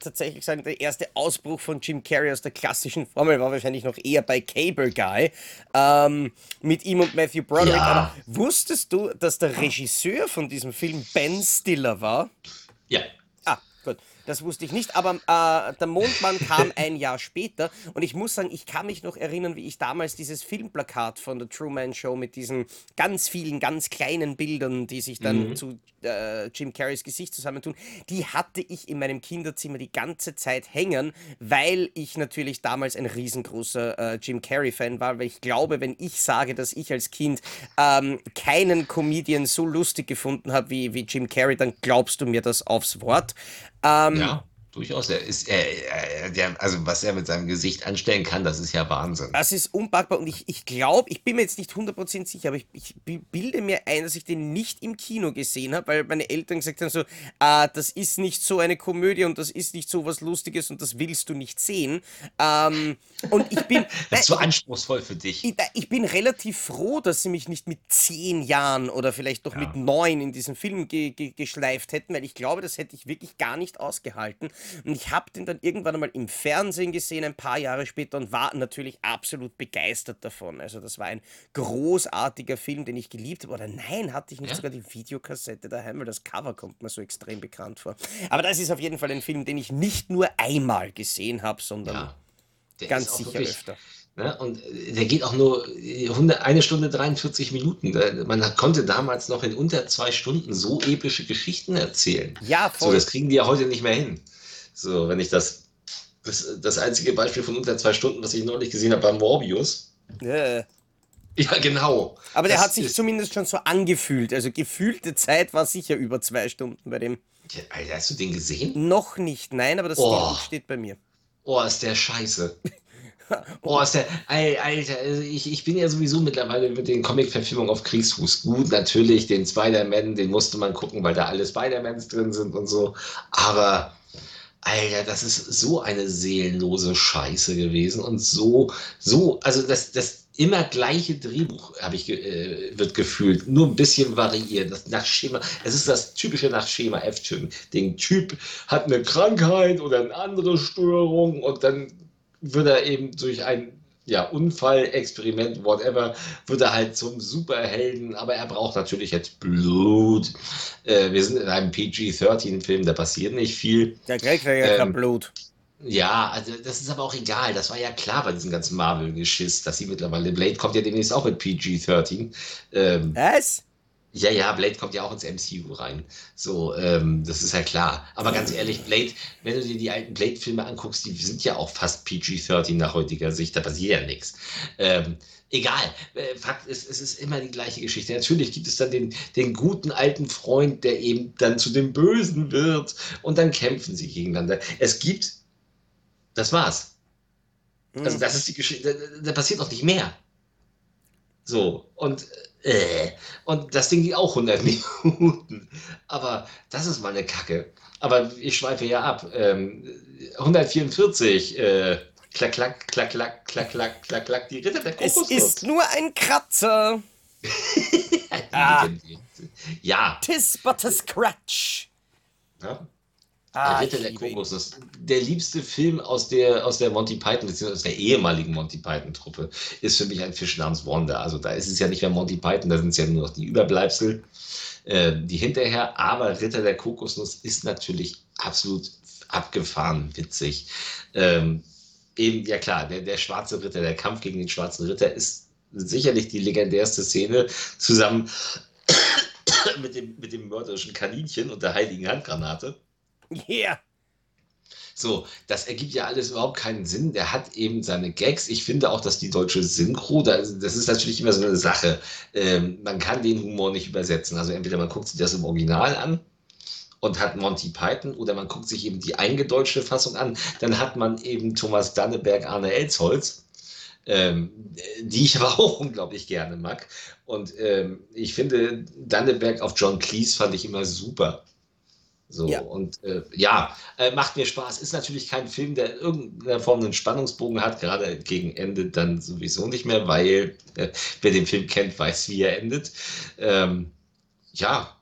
tatsächlich sagen, der erste Ausbruch von Jim Carrey aus der klassischen Formel war wahrscheinlich noch eher bei Cable Guy ähm, mit ihm und Matthew Broderick. Ja. Aber wusstest du, dass der Regisseur von diesem Film Ben Stiller war? Ja, Ah, gut. Das wusste ich nicht, aber äh, der Mondmann kam ein Jahr später und ich muss sagen, ich kann mich noch erinnern, wie ich damals dieses Filmplakat von der Truman Show mit diesen ganz vielen, ganz kleinen Bildern, die sich dann zu äh, Jim Carreys Gesicht zusammentun, die hatte ich in meinem Kinderzimmer die ganze Zeit hängen, weil ich natürlich damals ein riesengroßer äh, Jim Carrey-Fan war, weil ich glaube, wenn ich sage, dass ich als Kind ähm, keinen Comedian so lustig gefunden habe wie, wie Jim Carrey, dann glaubst du mir das aufs Wort. Ähm, ja, durchaus. Er ist, er, er, der, also was er mit seinem Gesicht anstellen kann, das ist ja Wahnsinn. Das ist unpackbar und ich, ich glaube, ich bin mir jetzt nicht 100% sicher, aber ich, ich bi- bilde mir ein, dass ich den nicht im Kino gesehen habe, weil meine Eltern gesagt haben so, ah, das ist nicht so eine Komödie und das ist nicht so was Lustiges und das willst du nicht sehen. Ähm, und ich bin, Das ist so anspruchsvoll für dich. ich, ich bin relativ froh, dass sie mich nicht mit zehn Jahren oder vielleicht noch Ja. mit neun in diesen Film ge ge geschleift hätten, weil ich glaube, das hätte ich wirklich gar nicht ausgehalten. Und ich habe den dann irgendwann einmal im Fernsehen gesehen, ein paar Jahre später, und war natürlich absolut begeistert davon. Also das war ein großartiger Film, den ich geliebt habe. Oder nein, hatte ich nicht Ja. sogar die Videokassette daheim, weil das Cover kommt mir so extrem bekannt vor. Aber das ist auf jeden Fall ein Film, den ich nicht nur einmal gesehen habe, sondern Ja. Ganz sicher wirklich- öfter. Ne? Und äh, der geht auch nur äh, 100, eine Stunde 43 Minuten. Man konnte damals noch in unter zwei Stunden so epische Geschichten erzählen. Ja, So, voll. das kriegen die ja heute nicht mehr hin. So, wenn ich das. Das, das einzige Beispiel von unter zwei Stunden, was ich neulich gesehen habe, war Morbius. Äh. Ja, genau. Aber der Das hat sich zumindest schon so angefühlt. Also gefühlte Zeit war sicher über zwei Stunden bei dem. Ja, Alter, hast du den gesehen? Noch nicht, nein, aber das Oh. Steht bei mir. Oh, ist der scheiße. Oh, ist der. Al- Alter, also ich, ich bin ja sowieso mittlerweile mit den Comic-Verfilmungen auf Kriegsfuß. Gut, natürlich, den Spider-Man, den musste man gucken, weil da alle Spider-Mans drin sind und so. Aber, Alter, das ist so eine seelenlose Scheiße gewesen und so, so, also das, das immer gleiche Drehbuch habe ich äh, wird gefühlt, nur ein bisschen variiert. Das nach Schema, es ist das typische nach Schema F-Typen. Den Typ hat eine Krankheit oder eine andere Störung und dann wird er eben durch ein ja, Unfall, Experiment, whatever, wird er halt zum Superhelden, aber er braucht natürlich jetzt Blut. Äh, wir sind in einem PG-13-Film, da passiert nicht viel. Der kriegt ja Ähm, kein Blut. Ja, also das ist aber auch egal. Das war ja klar bei diesem ganzen Marvel-Geschiss, dass sie mittlerweile, Blade kommt ja demnächst auch mit PG-13. Ähm, Was? Ja, ja, Blade kommt ja auch ins MCU rein. So, ähm, das ist ja klar. Aber ganz ehrlich, Blade, wenn du dir die alten Blade-Filme anguckst, die sind ja auch fast PG-13 nach heutiger Sicht, da passiert ja nichts. Ähm, egal, äh, Fakt ist, es ist immer die gleiche Geschichte. Natürlich gibt es dann den, den guten alten Freund, der eben dann zu dem Bösen wird und dann kämpfen sie gegeneinander. Es gibt, das war's. Also Hm. das ist die Geschichte, da, da passiert auch nicht mehr. So, und, äh, und das Ding geht auch 100 Minuten. Aber das ist mal eine Kacke. Aber ich schweife ja ab. Ähm, 144, äh, klack, klack, klack, klack, klack, klack, klack, klack, die Ritter der Es Kokosnuss. ist nur ein Kratzer. Ah. Ja, Tis but a scratch. ja. Ah, der Ritter der. Kokosnuss. Der liebste Film aus der, aus der Monty Python, beziehungsweise aus der ehemaligen Monty Python-Truppe, ist für mich ein Fisch namens Wanda. Also da ist es ja nicht mehr Monty Python, da sind es ja nur noch die Überbleibsel, äh, die hinterher. Aber Ritter der Kokosnuss ist natürlich absolut abgefahren, witzig. Ähm, eben, ja klar, der, der schwarze Ritter, der Kampf gegen den schwarzen Ritter ist sicherlich die legendärste Szene zusammen mit dem, mit dem mörderischen Kaninchen und der heiligen Handgranate. Yeah. So, das ergibt ja alles überhaupt keinen Sinn. Der hat eben seine Gags. Ich finde auch, dass die deutsche Synchro, das, ist natürlich immer so eine Sache. Ähm, man kann den Humor nicht übersetzen. Also entweder man guckt sich das im Original an und hat Monty Python oder man guckt sich eben die eingedeutschte Fassung an. Dann hat man eben Thomas Danneberg, Arne Elsholz. Ähm, die ich aber auch unglaublich gerne mag. Und ähm, ich finde, Danneberg auf John Cleese fand ich immer super. So, Ja. und äh, ja, äh, macht mir Spaß. Ist natürlich kein Film, der in irgendeiner Form einen Spannungsbogen hat, gerade gegen Ende dann sowieso nicht mehr, weil äh, wer den Film kennt, weiß, wie er endet. Ähm, ja,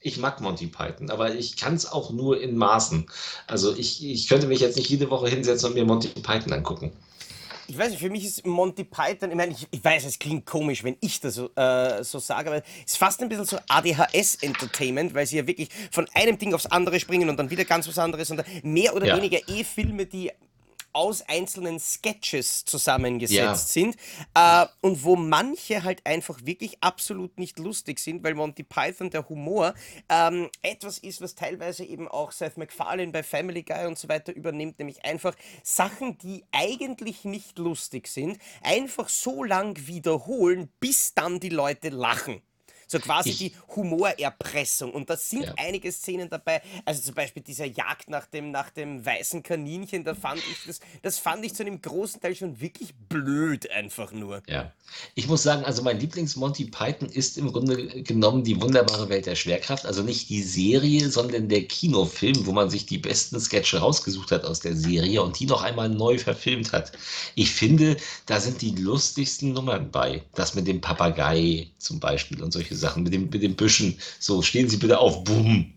ich mag Monty Python, aber ich kann es auch nur in Maßen. Also ich, ich könnte mich jetzt nicht jede Woche hinsetzen und mir Monty Python angucken. Ich weiß nicht, für mich ist Monty Python, ich meine, ich, ich weiß, es klingt komisch, wenn ich das so, äh, so sage, aber es ist fast ein bisschen so ADHS-Entertainment, weil sie ja wirklich von einem Ding aufs andere springen und dann wieder ganz was anderes und mehr oder Ja. weniger eh Filme, die aus einzelnen Sketches zusammengesetzt Ja. sind äh, und wo manche halt einfach wirklich absolut nicht lustig sind, weil Monty Python, der Humor, ähm, etwas ist, was teilweise eben auch Seth MacFarlane bei Family Guy und so weiter übernimmt, nämlich einfach Sachen, die eigentlich nicht lustig sind, einfach so lang wiederholen, bis dann die Leute lachen. So quasi Ich- die Humorerpressung. Und da sind Ja. einige Szenen dabei. Also zum Beispiel dieser Jagd nach dem, nach dem weißen Kaninchen, da fand ich das, das fand ich zu einem großen Teil schon wirklich blöd einfach nur. Ja. Ich muss sagen, also mein Lieblings-Monty Python ist im Grunde genommen die wunderbare Welt der Schwerkraft. Also nicht die Serie, sondern der Kinofilm, wo man sich die besten Sketche rausgesucht hat aus der Serie und die noch einmal neu verfilmt hat. Ich finde, da sind die lustigsten Nummern bei. Das mit dem Papagei zum Beispiel und solche Sachen, mit, dem, mit den Büschen. So, stehen Sie bitte auf, bumm.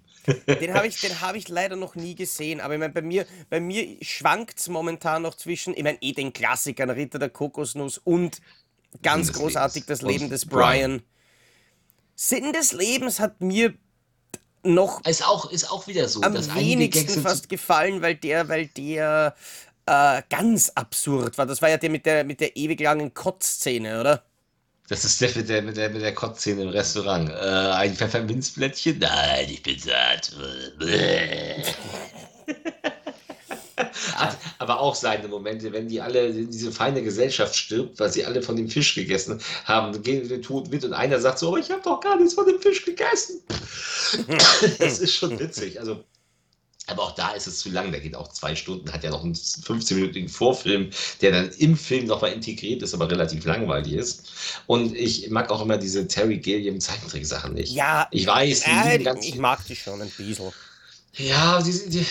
Den habe ich, den hab ich leider noch nie gesehen. Aber ich meine, bei mir, bei mir schwankt es momentan noch zwischen, ich meine, eh den Klassikern Ritter der Kokosnuss und ganz des großartig Lebens. das Leben des Brian. Brian. Sinn des Lebens hat mir noch Ist auch, ist auch wieder so. am wenigsten fast gefallen, weil der, weil der äh, ganz absurd war. Das war ja der mit der, mit der ewig langen Kotzszene, oder? Das ist der mit der, mit der, mit der Kotzszene im Restaurant. Äh, ein Pfefferminzblättchen? Nein, ich bin satt. aber, auch seine Momente, wenn die alle, diese feine Gesellschaft stirbt, weil sie alle von dem Fisch gegessen haben, gehen wir tot mit und einer sagt so, oh, ich habe doch gar nichts von dem Fisch gegessen. das ist schon witzig. Also aber auch da ist es zu lang, der geht auch zwei Stunden, hat ja noch einen 15-minütigen Vorfilm, der dann im Film nochmal integriert ist, aber relativ langweilig ist. Und ich mag auch immer diese Terry Gilliam Zeichentricksachen nicht. Ja, ich weiß, äh, ich mag die schon ein bisschen. Ja, die, die,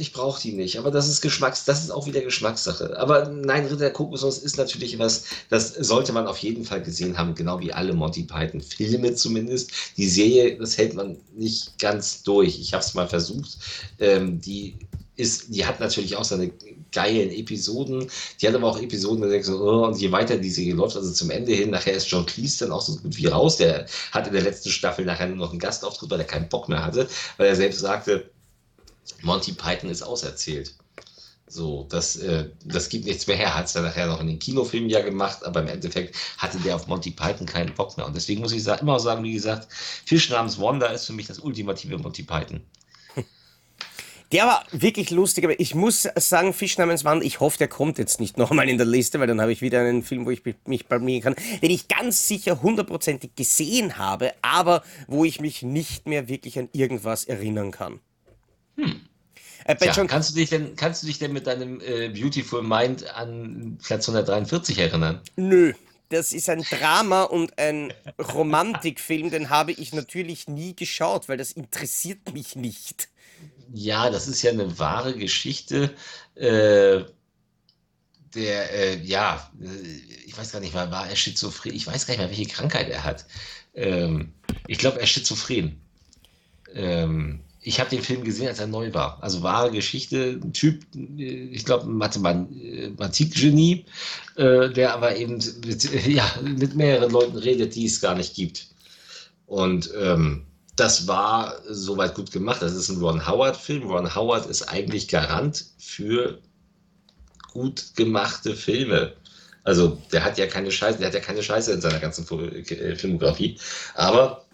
ich brauche die nicht, aber das ist Geschmacks, das ist auch wieder Geschmackssache. Aber nein, Ritter der Kokosnuss ist natürlich was, das sollte man auf jeden Fall gesehen haben, genau wie alle Monty Python Filme zumindest. Die Serie, das hält man nicht ganz durch. Ich habe es mal versucht. Ähm, die ist, die hat natürlich auch seine geilen Episoden. Die hat aber auch Episoden, da denkst du, oh, und je weiter die Serie läuft, also zum Ende hin, nachher ist John Cleese dann auch so gut wie raus. Der hat in der letzten Staffel nachher nur noch einen Gastauftritt, weil er keinen Bock mehr hatte, weil er selbst sagte, Monty Python ist auserzählt. So, das, äh, das gibt nichts mehr her. Hat es dann nachher noch in den Kinofilmen ja gemacht, aber im Endeffekt hatte der auf Monty Python keinen Bock mehr. Und deswegen muss ich sagen, immer sagen, wie gesagt, Fisch namens Wanda ist für mich das ultimative Monty Python. Der war wirklich lustig, aber ich muss sagen, Fisch namens Wanda, ich hoffe, der kommt jetzt nicht nochmal in der Liste, weil dann habe ich wieder einen Film, wo ich mich blamieren kann, den ich ganz sicher hundertprozentig gesehen habe, aber wo ich mich nicht mehr wirklich an irgendwas erinnern kann. Hm. Äh, Tja, kannst, du dich denn, kannst du dich denn mit deinem äh, Beautiful Mind an Platz 143 erinnern? Nö. Das ist ein Drama und ein Romantikfilm, den habe ich natürlich nie geschaut, weil das interessiert mich nicht. Ja, das ist ja eine wahre Geschichte. Äh, der, äh, ja, äh, ich weiß gar nicht, war, war er schizophren? Ich weiß gar nicht mehr, welche Krankheit er hat. Ähm, ich glaube, er ist schizophren. Ich habe den Film gesehen, als er neu war. Also wahre Geschichte, ein Typ, äh, ich glaube, Mathematikgenie, äh, der aber eben mit, ja, mit mehreren Leuten redet, die es gar nicht gibt. Und ähm, das war soweit gut gemacht. Das ist ein Ron Howard-Film. Ron Howard ist eigentlich Garant für gut gemachte Filme. Also der hat ja keine Scheiße, der hat ja keine Scheiße in seiner ganzen äh, Filmografie. Aber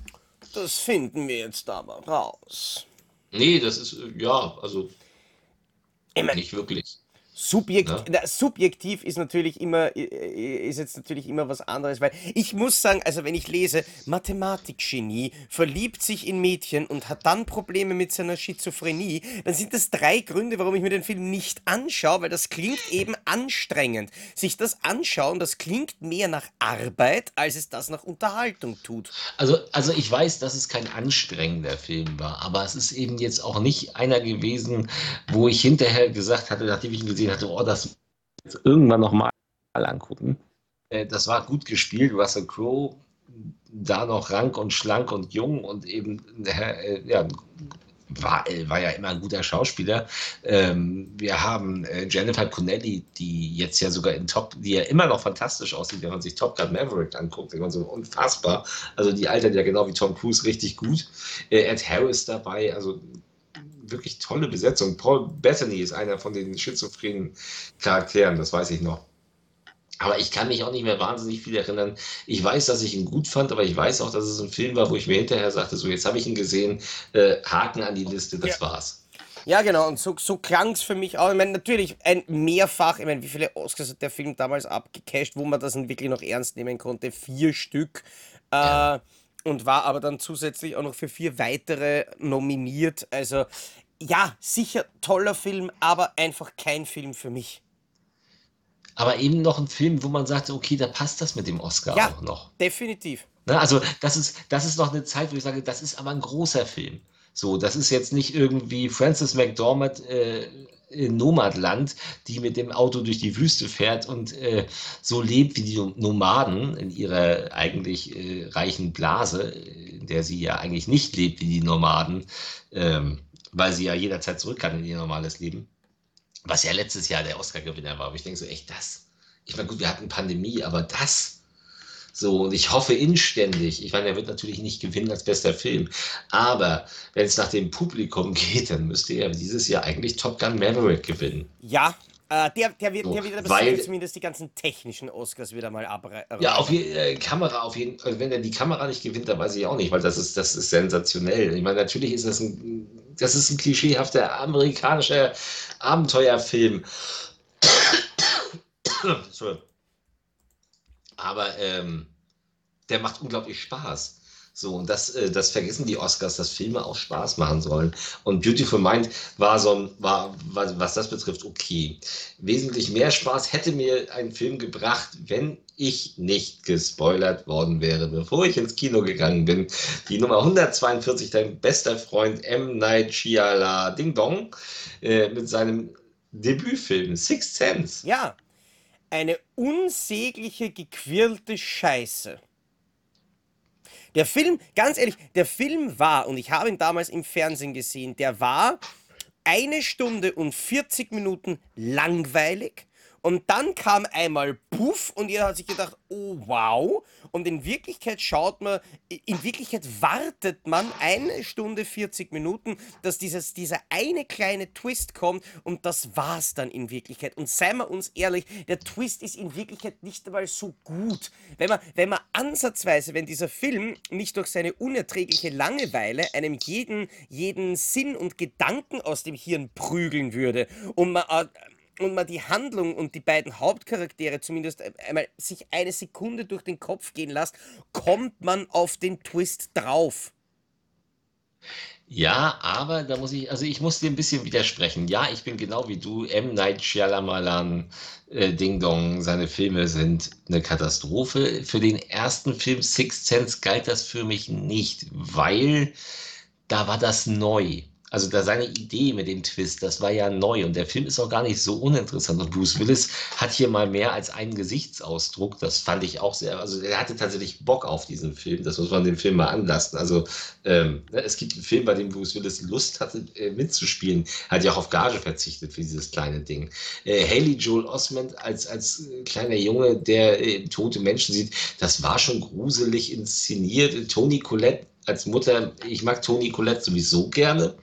das finden wir jetzt aber raus. Nee, das ist, äh, ja, also Immer. nicht wirklich. Subjekt, ja. subjektiv ist natürlich immer, ist jetzt natürlich immer was anderes, weil ich muss sagen, also wenn ich lese, Mathematikgenie verliebt sich in Mädchen und hat dann Probleme mit seiner Schizophrenie, dann sind das drei Gründe, warum ich mir den Film nicht anschaue, weil das klingt eben anstrengend. Sich das anschauen, das klingt mehr nach Arbeit, als es das nach Unterhaltung tut. Also, also ich weiß, dass es kein anstrengender Film war, aber es ist eben jetzt auch nicht einer gewesen, wo ich hinterher gesagt hatte, nachdem ich ihn gesehen gesehen hatte, oh, das jetzt irgendwann nochmal angucken. Äh, das war gut gespielt, Russell Crowe, da noch rank und schlank und jung und eben, äh, ja, war, äh, war ja immer ein guter Schauspieler. Ähm, wir haben äh, Jennifer Connelly, die jetzt ja sogar in Top, die ja immer noch fantastisch aussieht, wenn man sich Top Gun Maverick anguckt, so unfassbar. Also die altert ja genau wie Tom Cruise richtig gut. Äh, Ed Harris dabei, also wirklich tolle Besetzung. Paul Bethany ist einer von den schizophrenen Charakteren, das weiß ich noch. Aber ich kann mich auch nicht mehr wahnsinnig viel erinnern. Ich weiß, dass ich ihn gut fand, aber ich weiß auch, dass es ein Film war, wo ich mir hinterher sagte, so jetzt habe ich ihn gesehen, äh, Haken an die Liste, das ja. war's. Ja, genau, und so, so klang es für mich auch. Ich meine, natürlich ein mehrfach, ich meine, wie viele Oscars hat der Film damals abgecasht, wo man das wirklich noch ernst nehmen konnte? Vier Stück. Äh, ja und war aber dann zusätzlich auch noch für vier weitere nominiert. Also ja, sicher toller Film, aber einfach kein Film für mich. Aber eben noch ein Film, wo man sagt, okay, da passt das mit dem Oscar ja, auch noch. Definitiv. Ne, also das ist, das ist noch eine Zeit, wo ich sage, das ist aber ein großer Film. So, das ist jetzt nicht irgendwie Francis McDormand äh, in Nomadland, die mit dem Auto durch die Wüste fährt und äh, so lebt wie die Nomaden in ihrer eigentlich äh, reichen Blase, in der sie ja eigentlich nicht lebt wie die Nomaden, ähm, weil sie ja jederzeit zurück kann in ihr normales Leben. Was ja letztes Jahr der Oscar-Gewinner war. Aber ich denke so, echt das? Ich meine, gut, wir hatten Pandemie, aber das? So, und ich hoffe inständig, ich meine, er wird natürlich nicht gewinnen als bester Film, aber wenn es nach dem Publikum geht, dann müsste er dieses Jahr eigentlich Top Gun Maverick gewinnen. Ja, äh, der, der wird, der wird weil, zumindest die ganzen technischen Oscars wieder mal abreißen. Ja, auf jeden äh, Kamera auf jeden Fall. Also wenn er die Kamera nicht gewinnt, dann weiß ich auch nicht, weil das ist, das ist sensationell. Ich meine, natürlich ist das ein, das ist ein klischeehafter amerikanischer Abenteuerfilm. Aber ähm, der macht unglaublich Spaß. So, und das, äh, das vergessen die Oscars, dass Filme auch Spaß machen sollen. Und Beautiful Mind war so ein, war, was das betrifft, okay. Wesentlich mehr Spaß hätte mir ein Film gebracht, wenn ich nicht gespoilert worden wäre, bevor ich ins Kino gegangen bin. Die Nummer 142, dein bester Freund M. Night Shyala Ding Dong äh, mit seinem Debütfilm Sixth Sense. Ja, eine unsägliche, gequirlte Scheiße. Der Film, ganz ehrlich, der Film war, und ich habe ihn damals im Fernsehen gesehen, der war eine Stunde und 40 Minuten langweilig und dann kam einmal Puff und jeder hat sich gedacht, oh wow. Und in Wirklichkeit schaut man, in Wirklichkeit wartet man eine Stunde 40 Minuten, dass dieses, dieser eine kleine Twist kommt und das war's dann in Wirklichkeit. Und seien wir uns ehrlich, der Twist ist in Wirklichkeit nicht einmal so gut. Wenn man, wenn man ansatzweise, wenn dieser Film nicht durch seine unerträgliche Langeweile einem jeden, jeden Sinn und Gedanken aus dem Hirn prügeln würde und man äh, und man die Handlung und die beiden Hauptcharaktere zumindest einmal sich eine Sekunde durch den Kopf gehen lässt, kommt man auf den Twist drauf. Ja, aber da muss ich, also ich muss dir ein bisschen widersprechen. Ja, ich bin genau wie du. M. Night Shyamalan, äh, Ding Dong, seine Filme sind eine Katastrophe. Für den ersten Film Sixth Sense galt das für mich nicht, weil da war das neu. Also da seine Idee mit dem Twist, das war ja neu und der Film ist auch gar nicht so uninteressant. Und Bruce Willis hat hier mal mehr als einen Gesichtsausdruck. Das fand ich auch sehr. Also er hatte tatsächlich Bock auf diesen Film. Das muss man dem Film mal anlassen. Also ähm, ne, es gibt einen Film, bei dem Bruce Willis Lust hatte äh, mitzuspielen. Hat ja auch auf Gage verzichtet für dieses kleine Ding. Äh, Haley Joel Osment als als äh, kleiner Junge, der äh, tote Menschen sieht, das war schon gruselig inszeniert. Tony Collette als Mutter, ich mag Toni Colette sowieso gerne.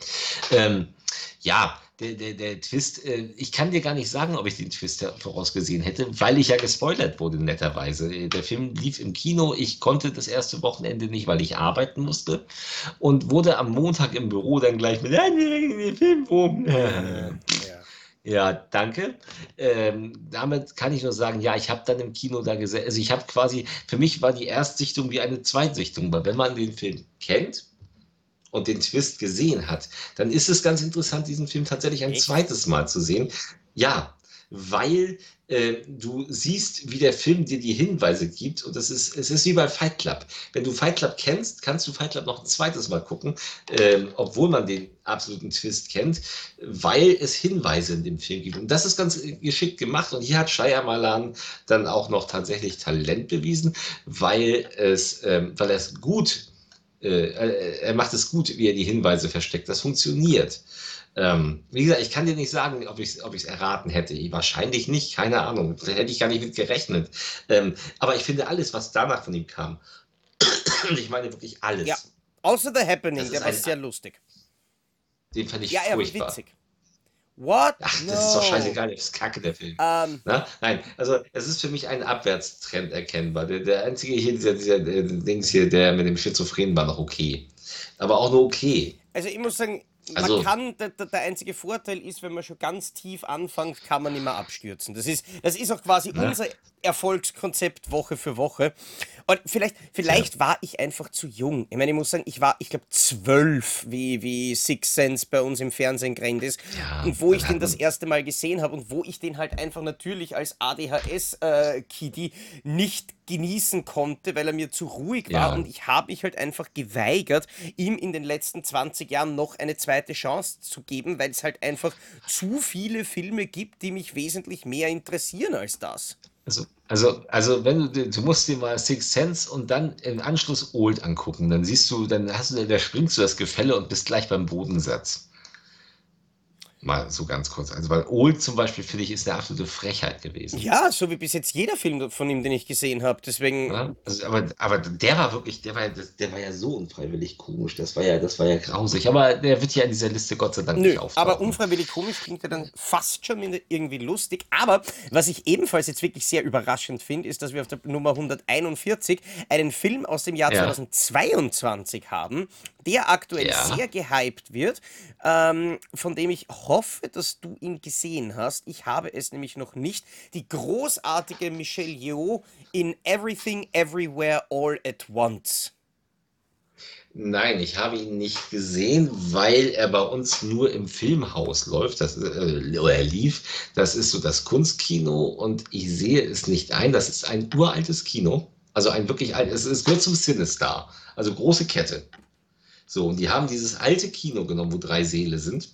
Ähm, ja, der, der, der Twist, äh, ich kann dir gar nicht sagen, ob ich den Twist vorausgesehen hätte, weil ich ja gespoilert wurde, netterweise. Der Film lief im Kino, ich konnte das erste Wochenende nicht, weil ich arbeiten musste und wurde am Montag im Büro dann gleich mit, den Film rum. Ja. Ja, danke. Ähm, damit kann ich nur sagen, ja, ich habe dann im Kino da gesehen, also ich habe quasi, für mich war die Erstsichtung wie eine Zweitsichtung, weil wenn man den Film kennt und den Twist gesehen hat, dann ist es ganz interessant, diesen Film tatsächlich ein Echt? zweites Mal zu sehen. Ja, weil äh, du siehst, wie der Film dir die Hinweise gibt. Und das ist, es ist wie bei Fight Club. Wenn du Fight Club kennst, kannst du Fight Club noch ein zweites Mal gucken, äh, obwohl man den absoluten Twist kennt, weil es Hinweise in dem Film gibt. Und das ist ganz geschickt gemacht. Und hier hat Shyamalan dann auch noch tatsächlich Talent bewiesen, weil es, ähm, weil er es gut, äh, er macht es gut, wie er die Hinweise versteckt. Das funktioniert. Ähm, wie gesagt, ich kann dir nicht sagen, ob ich es ob erraten hätte. Wahrscheinlich nicht, keine Ahnung. Da hätte ich gar nicht mit gerechnet. Ähm, aber ich finde alles, was danach von ihm kam, ich meine wirklich alles. Ja, außer The Happening, der war sehr lustig. Den fand ich ja, furchtbar. witzig. What? Ach, no. das ist doch scheißegal, das ist kacke, der Film. Um. Ähm. Nein, also es ist für mich ein Abwärtstrend erkennbar. Der, der einzige hier, dieser, dieser der Dings hier, der mit dem Schizophren war noch okay. Aber auch nur okay. Also ich muss sagen, also, man kann, der, der, einzige Vorteil ist, wenn man schon ganz tief anfängt, kann man nicht mehr abstürzen. Das ist, das ist auch quasi ja. unser Erfolgskonzept Woche für Woche. Und vielleicht, vielleicht ja. war ich einfach zu jung. Ich meine, ich muss sagen, ich war, ich glaube, zwölf, wie, wie Six Sense bei uns im Fernsehen gerannt ist. Ja, und wo ich den das erste Mal gesehen habe und wo ich den halt einfach natürlich als ADHS-Kitty äh, nicht genießen konnte, weil er mir zu ruhig war. Ja. Und ich habe mich halt einfach geweigert, ihm in den letzten 20 Jahren noch eine zweite Chance zu geben, weil es halt einfach zu viele Filme gibt, die mich wesentlich mehr interessieren als das. Also, also, also wenn du, du musst dir mal Six Sense und dann im Anschluss Old angucken, dann siehst du, dann hast du, da springst du das Gefälle und bist gleich beim Bodensatz. Mal so ganz kurz. Also, weil Old zum Beispiel, finde ich, ist eine absolute Frechheit gewesen. Ja, so wie bis jetzt jeder Film von ihm, den ich gesehen habe. Deswegen. Ja, also, aber, aber der war wirklich, der war, der war ja so unfreiwillig komisch. Das war ja, das war ja grausig. Aber der wird ja in dieser Liste Gott sei Dank Nö, nicht auftauchen. Aber unfreiwillig komisch klingt ja dann fast schon irgendwie lustig. Aber was ich ebenfalls jetzt wirklich sehr überraschend finde, ist, dass wir auf der Nummer 141 einen Film aus dem Jahr ja. 2022 haben, der aktuell Ja. sehr gehypt wird, ähm, von dem ich hoffe, dass du ihn gesehen hast. Ich habe es nämlich noch nicht. Die großartige Michelle Yeoh in Everything Everywhere All at Once. Nein, ich habe ihn nicht gesehen, weil er bei uns nur im Filmhaus läuft. Das, äh, oder er lief. Das ist so das Kunstkino und ich sehe es nicht ein. Das ist ein uraltes Kino. Also ein wirklich altes. Es, gehört zum Cinestar. Also große Kette. So, und die haben dieses alte Kino genommen, wo drei Säle sind.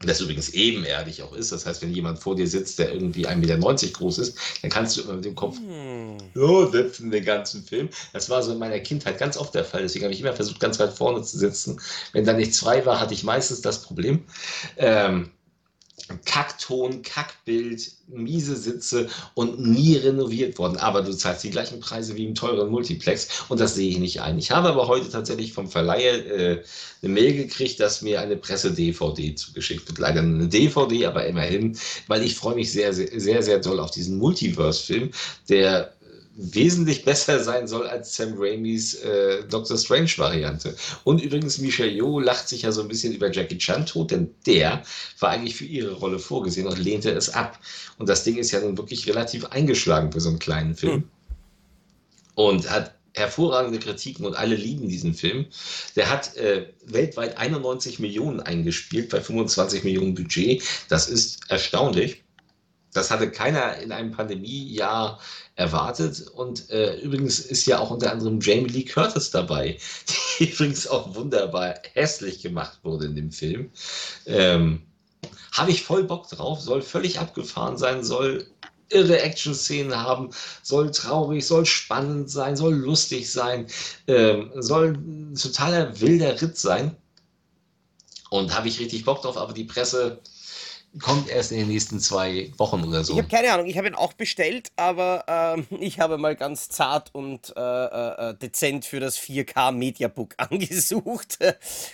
Das übrigens ebenerdig auch ist. Das heißt, wenn jemand vor dir sitzt, der irgendwie 1,90 Meter groß ist, dann kannst du immer mit dem Kopf Hm. so sitzen den ganzen Film. Das war so in meiner Kindheit ganz oft der Fall. Deswegen habe ich immer versucht, ganz weit vorne zu sitzen. Wenn da nichts frei war, hatte ich meistens das Problem. Ähm, Kackton, Kackbild, miese Sitze und nie renoviert worden. Aber du zahlst die gleichen Preise wie im teuren Multiplex und das sehe ich nicht ein. Ich habe aber heute tatsächlich vom Verleiher äh, eine Mail gekriegt, dass mir eine Presse-DVD zugeschickt wird. Leider eine DVD, aber immerhin, weil ich freue mich sehr, sehr, sehr, sehr doll auf diesen Multiverse-Film, der wesentlich besser sein soll als Sam Raimis äh, Doctor Strange-Variante. Und übrigens, Michelle Yeoh lacht sich ja so ein bisschen über Jackie Chan tot, denn der war eigentlich für ihre Rolle vorgesehen und lehnte es ab. Und das Ding ist ja nun wirklich relativ eingeschlagen für so einen kleinen Film. Hm. Und hat hervorragende Kritiken und alle lieben diesen Film. Der hat äh, weltweit 91 Millionen eingespielt bei 25 Millionen Budget. Das ist erstaunlich. Das hatte keiner in einem Pandemiejahr erwartet. Und äh, übrigens ist ja auch unter anderem Jamie Lee Curtis dabei, die übrigens auch wunderbar hässlich gemacht wurde in dem Film. Ähm, Habe ich voll Bock drauf, soll völlig abgefahren sein, soll irre Action-Szenen haben, soll traurig, soll spannend sein, soll lustig sein, ähm, soll ein totaler wilder Ritt sein. Und habe ich richtig Bock drauf, aber die Presse kommt erst in den nächsten zwei Wochen oder so. Ich habe keine Ahnung, ich habe ihn auch bestellt, aber ähm, ich habe mal ganz zart und äh, äh, dezent für das 4K Mediabook angesucht,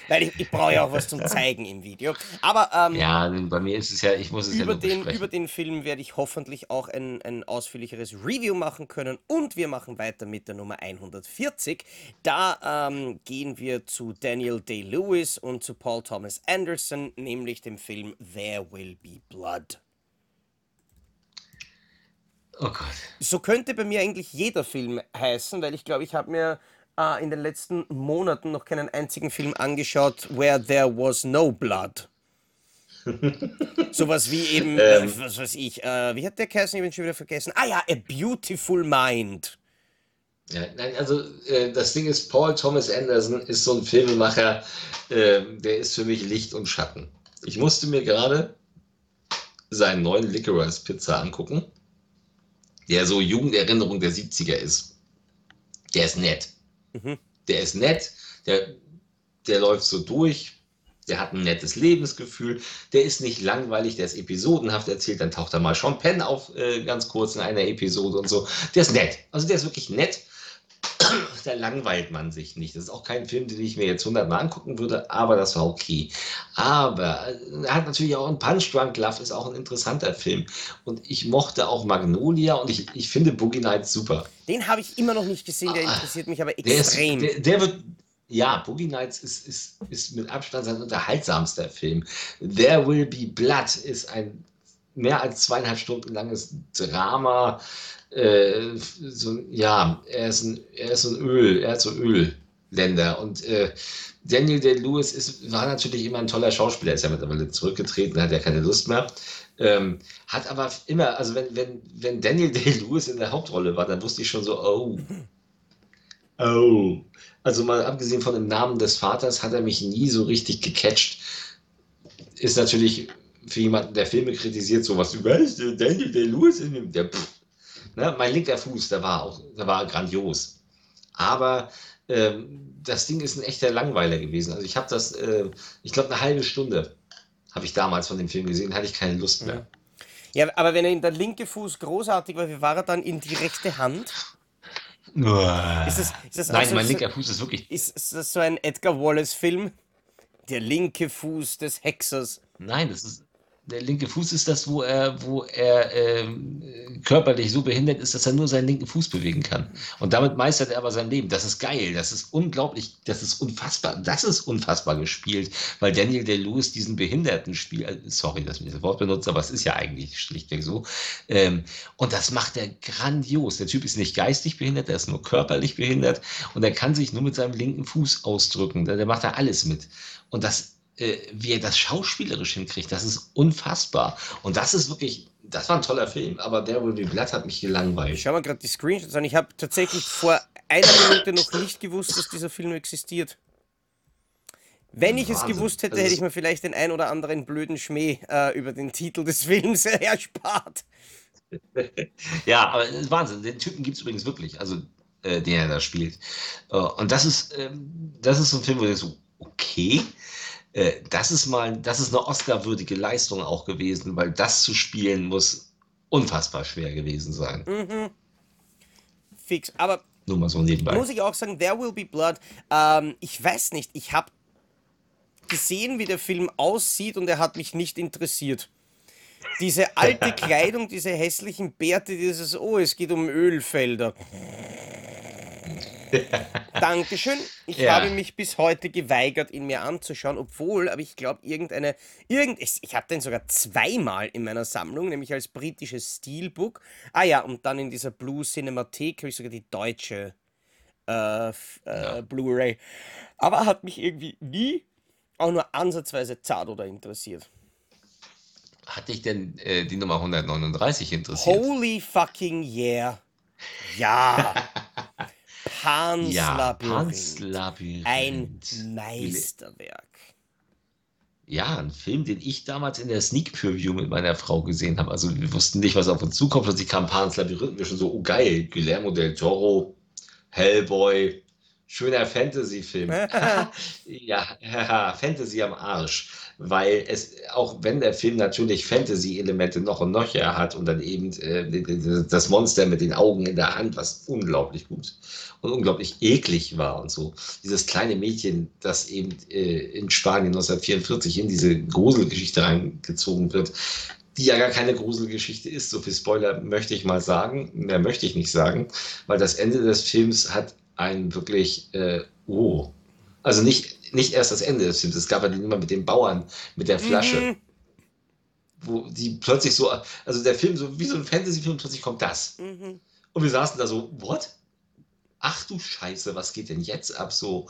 weil ich, ich brauche ja auch was zum Zeigen im Video. Aber ähm, Ja, bei mir ist es ja, ich muss es ja über, nur den, besprechen. über den Film werde ich hoffentlich auch ein, ein ausführlicheres Review machen können und wir machen weiter mit der Nummer 140. Da ähm, gehen wir zu Daniel Day-Lewis und zu Paul Thomas Anderson, nämlich dem Film There Will Be Blood. Oh Gott. So könnte bei mir eigentlich jeder Film heißen, weil ich glaube, ich habe mir äh, in den letzten Monaten noch keinen einzigen Film angeschaut, where there was no blood. Sowas wie eben, Ähm. äh, was weiß ich, äh, wie hat der geheißen? Ich ihn schon wieder vergessen. Ah ja, A Beautiful Mind. Ja, nein, also äh, das Ding ist, Paul Thomas Anderson ist so ein Filmemacher, äh, der ist für mich Licht und Schatten. Ich musste mir gerade seinen neuen Licorice Pizza angucken, der so Jugenderinnerung der 70er ist. Der ist nett. Mhm. Der ist nett, der, der läuft so durch, der hat ein nettes Lebensgefühl, der ist nicht langweilig, der ist episodenhaft erzählt, dann taucht da mal Sean Penn auf, äh, ganz kurz in einer Episode und so. Der ist nett. Also der ist wirklich nett. Da langweilt man sich nicht. Das ist auch kein Film, den ich mir jetzt hundertmal angucken würde, aber das war okay. Aber äh, er hat natürlich auch einen Punch Drunk Love, ist auch ein interessanter Film. Und ich mochte auch Magnolia und ich, ich finde Boogie Nights super. Den habe ich immer noch nicht gesehen, der interessiert mich aber Der, ist, extrem. der, der wird. Ja, Boogie Nights ist, ist, ist mit Abstand sein unterhaltsamster Film. There Will Be Blood ist ein mehr als zweieinhalb Stunden langes Drama. Äh, so, ja, er ist, ein, er ist ein Öl, er ist so Ölländer. Und äh, Daniel Day-Lewis ist, war natürlich immer ein toller Schauspieler, ist ja mittlerweile zurückgetreten, hat ja keine Lust mehr. Ähm, hat aber immer, also wenn, wenn, wenn Daniel Day-Lewis in der Hauptrolle war, dann wusste ich schon so, oh, oh. Also mal abgesehen von dem Namen des Vaters hat er mich nie so richtig gecatcht. Ist natürlich für jemanden, der Filme kritisiert, sowas, du weißt, äh, Daniel Day-Lewis in dem, der pff. Ne, mein linker Fuß, der war auch, der war grandios. Aber ähm, das Ding ist ein echter Langweiler gewesen. Also ich habe das, äh, ich glaube, eine halbe Stunde habe ich damals von dem Film gesehen, hatte ich keine Lust mehr. Ja, aber wenn er in der linke Fuß großartig war, wie war er dann in die rechte Hand? Ist das, ist das Nein, also mein so- linker Fuß ist wirklich. Ist, ist das so ein Edgar Wallace-Film? Der linke Fuß des Hexers. Nein, das ist. Der linke Fuß ist das, wo er, wo er ähm, körperlich so behindert ist, dass er nur seinen linken Fuß bewegen kann. Und damit meistert er aber sein Leben. Das ist geil, das ist unglaublich, das ist unfassbar, das ist unfassbar gespielt, weil Daniel Day-Lewis diesen Behinderten spielt. Äh, sorry, dass ich das Wort benutze, aber es ist ja eigentlich schlichtweg so. Ähm, und das macht er grandios. Der Typ ist nicht geistig behindert, er ist nur körperlich behindert und er kann sich nur mit seinem linken Fuß ausdrücken. Der, der macht da alles mit. Und das äh, wie er das schauspielerisch hinkriegt, das ist unfassbar. Und das ist wirklich, das war ein toller Film, aber der Will Be Blood hat mich gelangweilt. Ich schau mal gerade die Screenshots an. Ich habe tatsächlich vor einer Minute noch nicht gewusst, dass dieser Film existiert. Wenn ich Wahnsinn. es gewusst hätte, hätte ich mir vielleicht den ein oder anderen blöden Schmäh äh, über den Titel des Films erspart. ja, aber Wahnsinn. Den Typen gibt es übrigens wirklich, also äh, den er da spielt. Uh, und das ist, ähm, das ist so ein Film, wo ich so, okay, äh, das ist mal, das ist eine Oscar-würdige Leistung auch gewesen, weil das zu spielen muss unfassbar schwer gewesen sein. Mhm. Fix, aber nur mal so nebenbei. Muss ich auch sagen, There Will Be Blood. Ähm, ich weiß nicht, ich habe gesehen, wie der Film aussieht und er hat mich nicht interessiert. Diese alte Kleidung, diese hässlichen Bärte, dieses, oh, es geht um Ölfelder. Dankeschön. Ich ja. habe mich bis heute geweigert, ihn mir anzuschauen, obwohl, aber ich glaube, irgendeine, irgend, ich habe den sogar zweimal in meiner Sammlung, nämlich als britisches Steelbook. Ah ja, und dann in dieser Blue Cinemathek habe ich sogar die deutsche äh, äh, ja. Blu-ray. Aber hat mich irgendwie nie auch nur ansatzweise zart oder interessiert. Hat dich denn äh, die Nummer 139 interessiert? Holy fucking yeah. Ja. Pans ja, Labyrinth. Pans Labyrinth. Ein Meisterwerk. Ja, ein Film, den ich damals in der Sneak Preview mit meiner Frau gesehen habe. Also wir wussten nicht, was auf uns zukommt. Plötzlich kam Pans Labyrinth. Wir schon so, oh geil, Guillermo del Toro, Hellboy, schöner Fantasy-Film. ja, Fantasy am Arsch. Weil es, auch wenn der Film natürlich Fantasy-Elemente noch und noch hat und dann eben äh, das Monster mit den Augen in der Hand, was unglaublich gut und unglaublich eklig war und so. Dieses kleine Mädchen, das eben äh, in Spanien 1944 in diese Gruselgeschichte reingezogen wird, die ja gar keine Gruselgeschichte ist. So viel Spoiler möchte ich mal sagen. Mehr möchte ich nicht sagen, weil das Ende des Films hat einen wirklich, äh, oh. Also nicht, nicht erst das Ende des Films, es gab ja die Nummer mit den Bauern, mit der Flasche. Mhm. Wo die plötzlich so, also der Film, so wie so ein Fantasy-Film, plötzlich kommt das. Mhm. Und wir saßen da so, what? ach du Scheiße, was geht denn jetzt ab? So,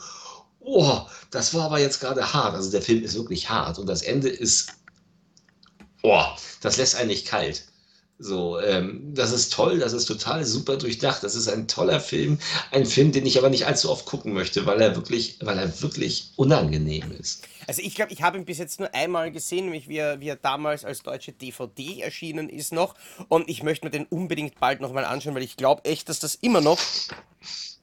oh, das war aber jetzt gerade hart. Also der Film ist wirklich hart und das Ende ist, oh, das lässt einen nicht kalt. So, ähm, das ist toll, das ist total super durchdacht. Das ist ein toller Film, ein Film, den ich aber nicht allzu oft gucken möchte, weil er wirklich, weil er wirklich unangenehm ist. Also ich glaube, ich habe ihn bis jetzt nur einmal gesehen, nämlich wie er, wie er damals als deutsche DVD erschienen ist noch. Und ich möchte mir den unbedingt bald nochmal anschauen, weil ich glaube echt, dass das immer noch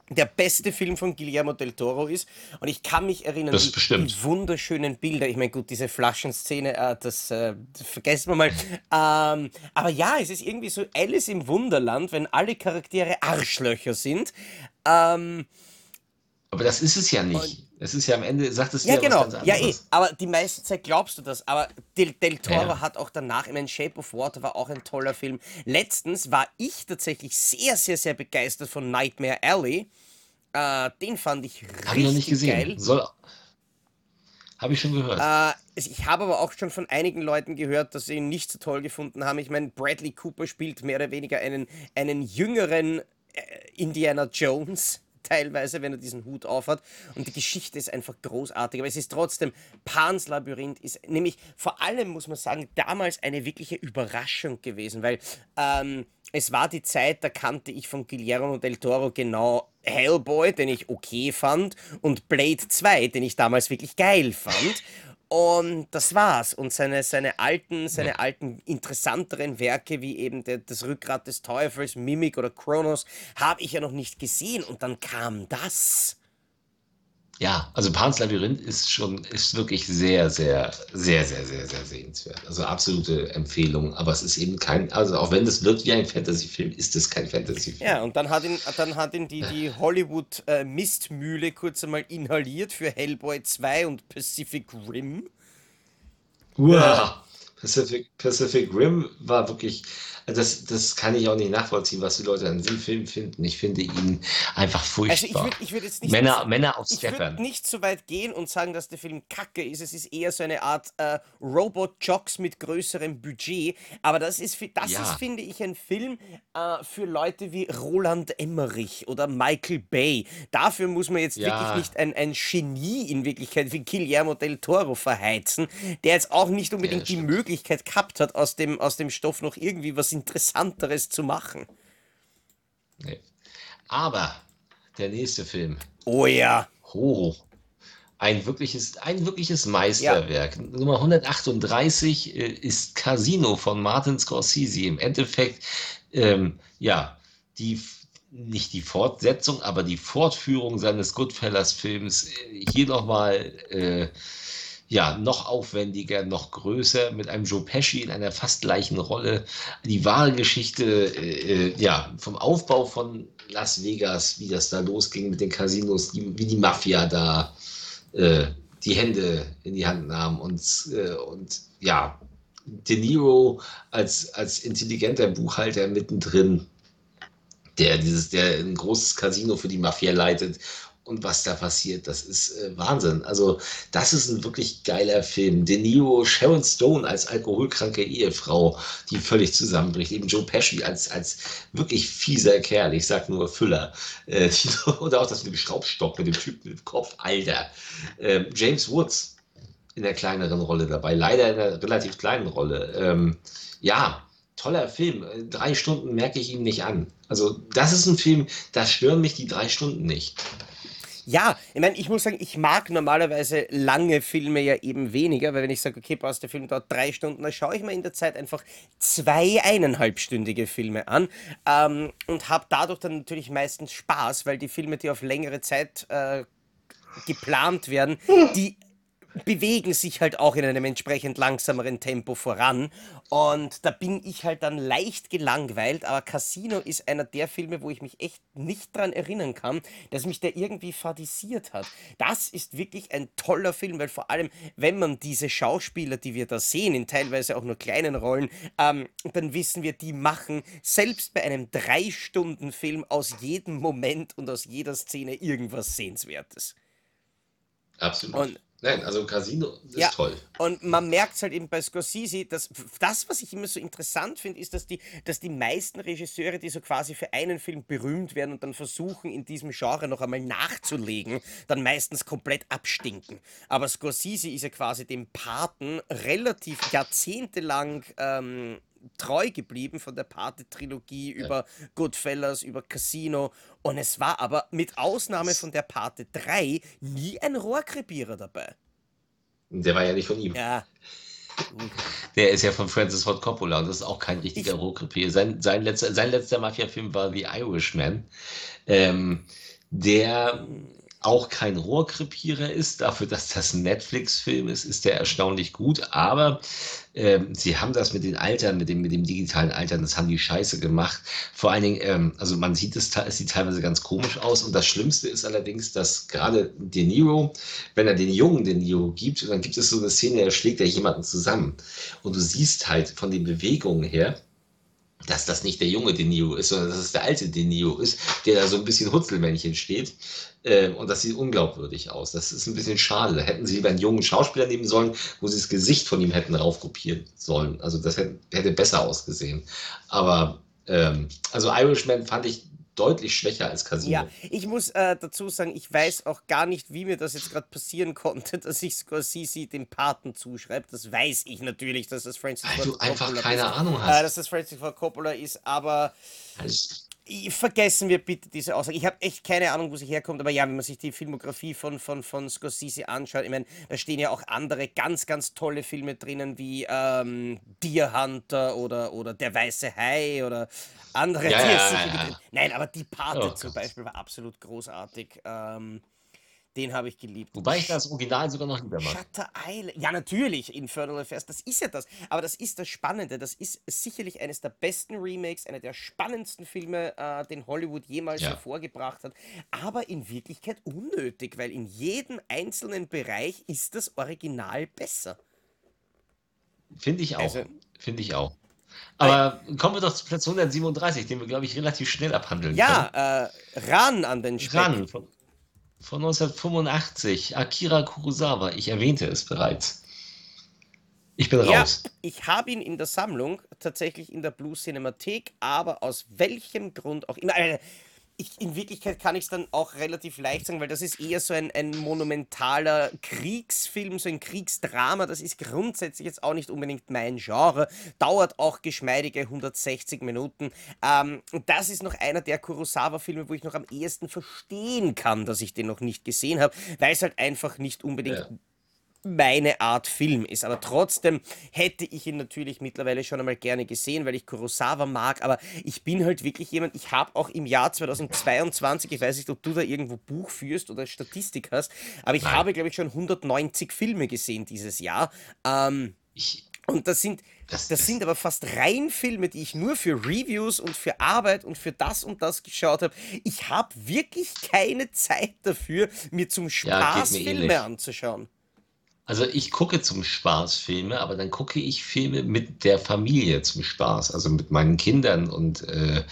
der beste Film von Guillermo del Toro ist. Und ich kann mich erinnern, die, die, wunderschönen Bilder. Ich meine, gut, diese Flaschenszene, äh, das, äh, das, vergessen wir mal. Ähm, aber ja, es ist irgendwie so Alice im Wunderland, wenn alle Charaktere Arschlöcher sind. Ähm, aber das ist es ja nicht. Es ist ja am Ende, sagt es ja, genau. Ja, eh. Aber die meiste Zeit glaubst du das. Aber Del, Del Toro ja. hat auch danach, ich meine, Shape of Water war auch ein toller Film. Letztens war ich tatsächlich sehr, sehr, sehr begeistert von Nightmare Alley. Äh, den fand ich richtig Hab ich noch nicht gesehen. geil. Soll, habe ich schon gehört. Äh, ich habe aber auch schon von einigen Leuten gehört, dass sie ihn nicht so toll gefunden haben. Ich meine, Bradley Cooper spielt mehr oder weniger einen, einen jüngeren äh, Indiana Jones teilweise, wenn er diesen Hut aufhat. Und die Geschichte ist einfach großartig. Aber es ist trotzdem, Pans Labyrinth ist nämlich vor allem, muss man sagen, damals eine wirkliche Überraschung gewesen, weil ähm, es war die Zeit, da kannte ich von Guillermo del Toro genau Hellboy, den ich okay fand, und Blade 2, den ich damals wirklich geil fand. Und das war's. Und seine, seine alten, seine ja. alten interessanteren Werke, wie eben der, das Rückgrat des Teufels, Mimic oder Kronos, habe ich ja noch nicht gesehen. Und dann kam das. Ja, also Pans Labyrinth ist schon, ist wirklich sehr, sehr, sehr, sehr, sehr, sehr sehenswert. Also absolute Empfehlung. Aber es ist eben kein, also auch wenn es wirkt wie ein Fantasy-Film, ist es kein Fantasy-Film. Ja, und dann hat ihn, dann hat ihn die, die Hollywood-Mistmühle kurz einmal inhaliert für Hellboy 2 und Pacific Rim. Uah. Pacific, Pacific Rim war wirklich, das, das kann ich auch nicht nachvollziehen, was die Leute an diesem Film finden. Ich finde ihn einfach furchtbar. Also ich würde ich würd jetzt nicht Männer, so, Männer auf Ich würde nicht so weit gehen und sagen, dass der Film kacke ist. Es ist eher so eine Art äh, Robot-Jocks mit größerem Budget. Aber das ist, das ja. ist finde ich, ein Film äh, für Leute wie Roland Emmerich oder Michael Bay. Dafür muss man jetzt ja. wirklich nicht ein, ein Genie in Wirklichkeit wie Guillermo del Toro verheizen, der jetzt auch nicht unbedingt ja, die Möglichkeit gehabt hat, aus dem, aus dem Stoff noch irgendwie was Interessanteres zu machen. Nee. Aber der nächste Film. Oh ja. Hoch. Ein wirkliches, ein wirkliches Meisterwerk. Ja. Nummer 138 äh, ist Casino von Martin Scorsese. Im Endeffekt, ähm, ja, die nicht die Fortsetzung, aber die Fortführung seines Goodfellas-Films äh, hier nochmal äh, ja, noch aufwendiger, noch größer, mit einem Joe Pesci in einer fast gleichen Rolle. Die wahre Geschichte, äh, äh, ja, vom Aufbau von Las Vegas, wie das da losging mit den Casinos, die, wie die Mafia da äh, die Hände in die Hand nahm und, äh, und ja, De Niro als, als intelligenter Buchhalter mittendrin der dieses, der ein großes Casino für die Mafia leitet und was da passiert, das ist äh, Wahnsinn. Also, das ist ein wirklich geiler Film. De Niro, Sharon Stone als alkoholkranke Ehefrau, die völlig zusammenbricht. Eben Joe Pesci als, als wirklich fieser Kerl, ich sag nur Füller. Äh, oder auch das mit dem Schraubstock, mit dem Typen dem Kopf, Alter. Äh, James Woods in der kleineren Rolle dabei, leider in einer relativ kleinen Rolle. Ähm, ja, toller Film. Drei Stunden merke ich ihm nicht an. Also, das ist ein Film, da stören mich die drei Stunden nicht. Ja, ich meine, ich muss sagen, ich mag normalerweise lange Filme ja eben weniger, weil wenn ich sage, okay, passt, der Film dauert drei Stunden, dann schaue ich mir in der Zeit einfach zwei eineinhalbstündige Filme an ähm, und habe dadurch dann natürlich meistens Spaß, weil die Filme, die auf längere Zeit äh, geplant werden, die bewegen sich halt auch in einem entsprechend langsameren Tempo voran. Und da bin ich halt dann leicht gelangweilt. Aber Casino ist einer der Filme, wo ich mich echt nicht dran erinnern kann, dass mich der irgendwie fadisiert hat. Das ist wirklich ein toller Film, weil vor allem, wenn man diese Schauspieler, die wir da sehen, in teilweise auch nur kleinen Rollen, ähm, dann wissen wir, die machen selbst bei einem Drei-Stunden-Film aus jedem Moment und aus jeder Szene irgendwas Sehenswertes. Absolut. Und Nein, also Casino ist ja, toll. Und man merkt es halt eben bei Scorsese, dass das, was ich immer so interessant finde, ist, dass die, dass die meisten Regisseure, die so quasi für einen Film berühmt werden und dann versuchen, in diesem Genre noch einmal nachzulegen, dann meistens komplett abstinken. Aber Scorsese ist ja quasi dem Paten relativ jahrzehntelang ähm, treu geblieben von der Pate-Trilogie ja. über Goodfellas, über Casino. Und es war aber mit Ausnahme von der Pate 3 nie ein Rohrkrepierer dabei. Der war ja nicht von ihm. Ja. Der ist ja von Francis Ford Coppola und das ist auch kein richtiger Rohrkrepierer. Sein, sein letzter, sein letzter Mafia-Film war The Irishman. Ähm, der auch kein Rohrkrepierer ist. Dafür, dass das ein Netflix-Film ist, ist der erstaunlich gut. Aber ähm, sie haben das mit den Altern, mit dem, mit dem digitalen Altern, das haben die scheiße gemacht. Vor allen Dingen, ähm, also man sieht es, es sieht teilweise ganz komisch aus. Und das Schlimmste ist allerdings, dass gerade De Niro, wenn er den jungen De Niro gibt, dann gibt es so eine Szene, er schlägt ja jemanden zusammen. Und du siehst halt von den Bewegungen her, dass das nicht der junge De Niro ist, sondern dass es der alte De Niro ist, der da so ein bisschen Hutzelmännchen steht. Äh, und das sieht unglaubwürdig aus. Das ist ein bisschen schade. Hätten sie lieber einen jungen Schauspieler nehmen sollen, wo sie das Gesicht von ihm hätten raufkopieren sollen. Also das hätte, hätte besser ausgesehen. Aber ähm, also Irishman fand ich deutlich schwächer als Casino. Ja, ich muss äh, dazu sagen, ich weiß auch gar nicht, wie mir das jetzt gerade passieren konnte, dass ich Scorsese den Paten zuschreibe. Das weiß ich natürlich, dass das Francis Weil Ford du einfach keine ist, Ahnung hast. Äh, dass das Francis Ford Coppola ist, aber also, vergessen wir bitte diese Aussage. Ich habe echt keine Ahnung, wo sie herkommt, aber ja, wenn man sich die Filmografie von, von, von Scorsese anschaut, ich meine, da stehen ja auch andere ganz, ganz tolle Filme drinnen, wie ähm, Deer Hunter oder, oder Der Weiße Hai oder andere. Ja, ja, ja, Nein, aber Die Pate oh, zum Beispiel war absolut großartig. Ähm, den habe ich geliebt. Wobei ich das Original sogar noch lieber mag. Shutter Island. Ja, natürlich, Infernal Affairs. Das ist ja das. Aber das ist das Spannende. Das ist sicherlich eines der besten Remakes, einer der spannendsten Filme, äh, den Hollywood jemals ja. hervorgebracht hat. Aber in Wirklichkeit unnötig, weil in jedem einzelnen Bereich ist das Original besser. Finde ich auch. Also, Finde ich auch. Aber kommen wir doch zu Platz 137, den wir, glaube ich, relativ schnell abhandeln ja, können. Ja, äh, ran an den Speck. Ran, von, von 1985, Akira Kurosawa. Ich erwähnte es bereits. Ich bin ja, raus. Ich habe ihn in der Sammlung, tatsächlich in der Blue Cinemathek, aber aus welchem Grund auch immer. Ich, in Wirklichkeit kann ich es dann auch relativ leicht sagen, weil das ist eher so ein, ein monumentaler Kriegsfilm, so ein Kriegsdrama. Das ist grundsätzlich jetzt auch nicht unbedingt mein Genre. Dauert auch geschmeidige 160 Minuten. Ähm, das ist noch einer der Kurosawa-Filme, wo ich noch am ehesten verstehen kann, dass ich den noch nicht gesehen habe, weil es halt einfach nicht unbedingt ja meine Art Film ist. Aber trotzdem hätte ich ihn natürlich mittlerweile schon einmal gerne gesehen, weil ich Kurosawa mag. Aber ich bin halt wirklich jemand, ich habe auch im Jahr 2022, ich weiß nicht, ob du da irgendwo Buch führst oder Statistik hast, aber ich Nein. habe, glaube ich, schon 190 Filme gesehen dieses Jahr. Ähm, ich, und das sind, das, das, sind aber fast rein Filme, die ich nur für Reviews und für Arbeit und für das und das geschaut habe. Ich habe wirklich keine Zeit dafür, mir zum Spaß ja, Filme ähnlich. anzuschauen. Also ich gucke zum Spaß Filme, aber dann gucke ich Filme mit der Familie zum Spaß, also mit meinen Kindern. Und äh,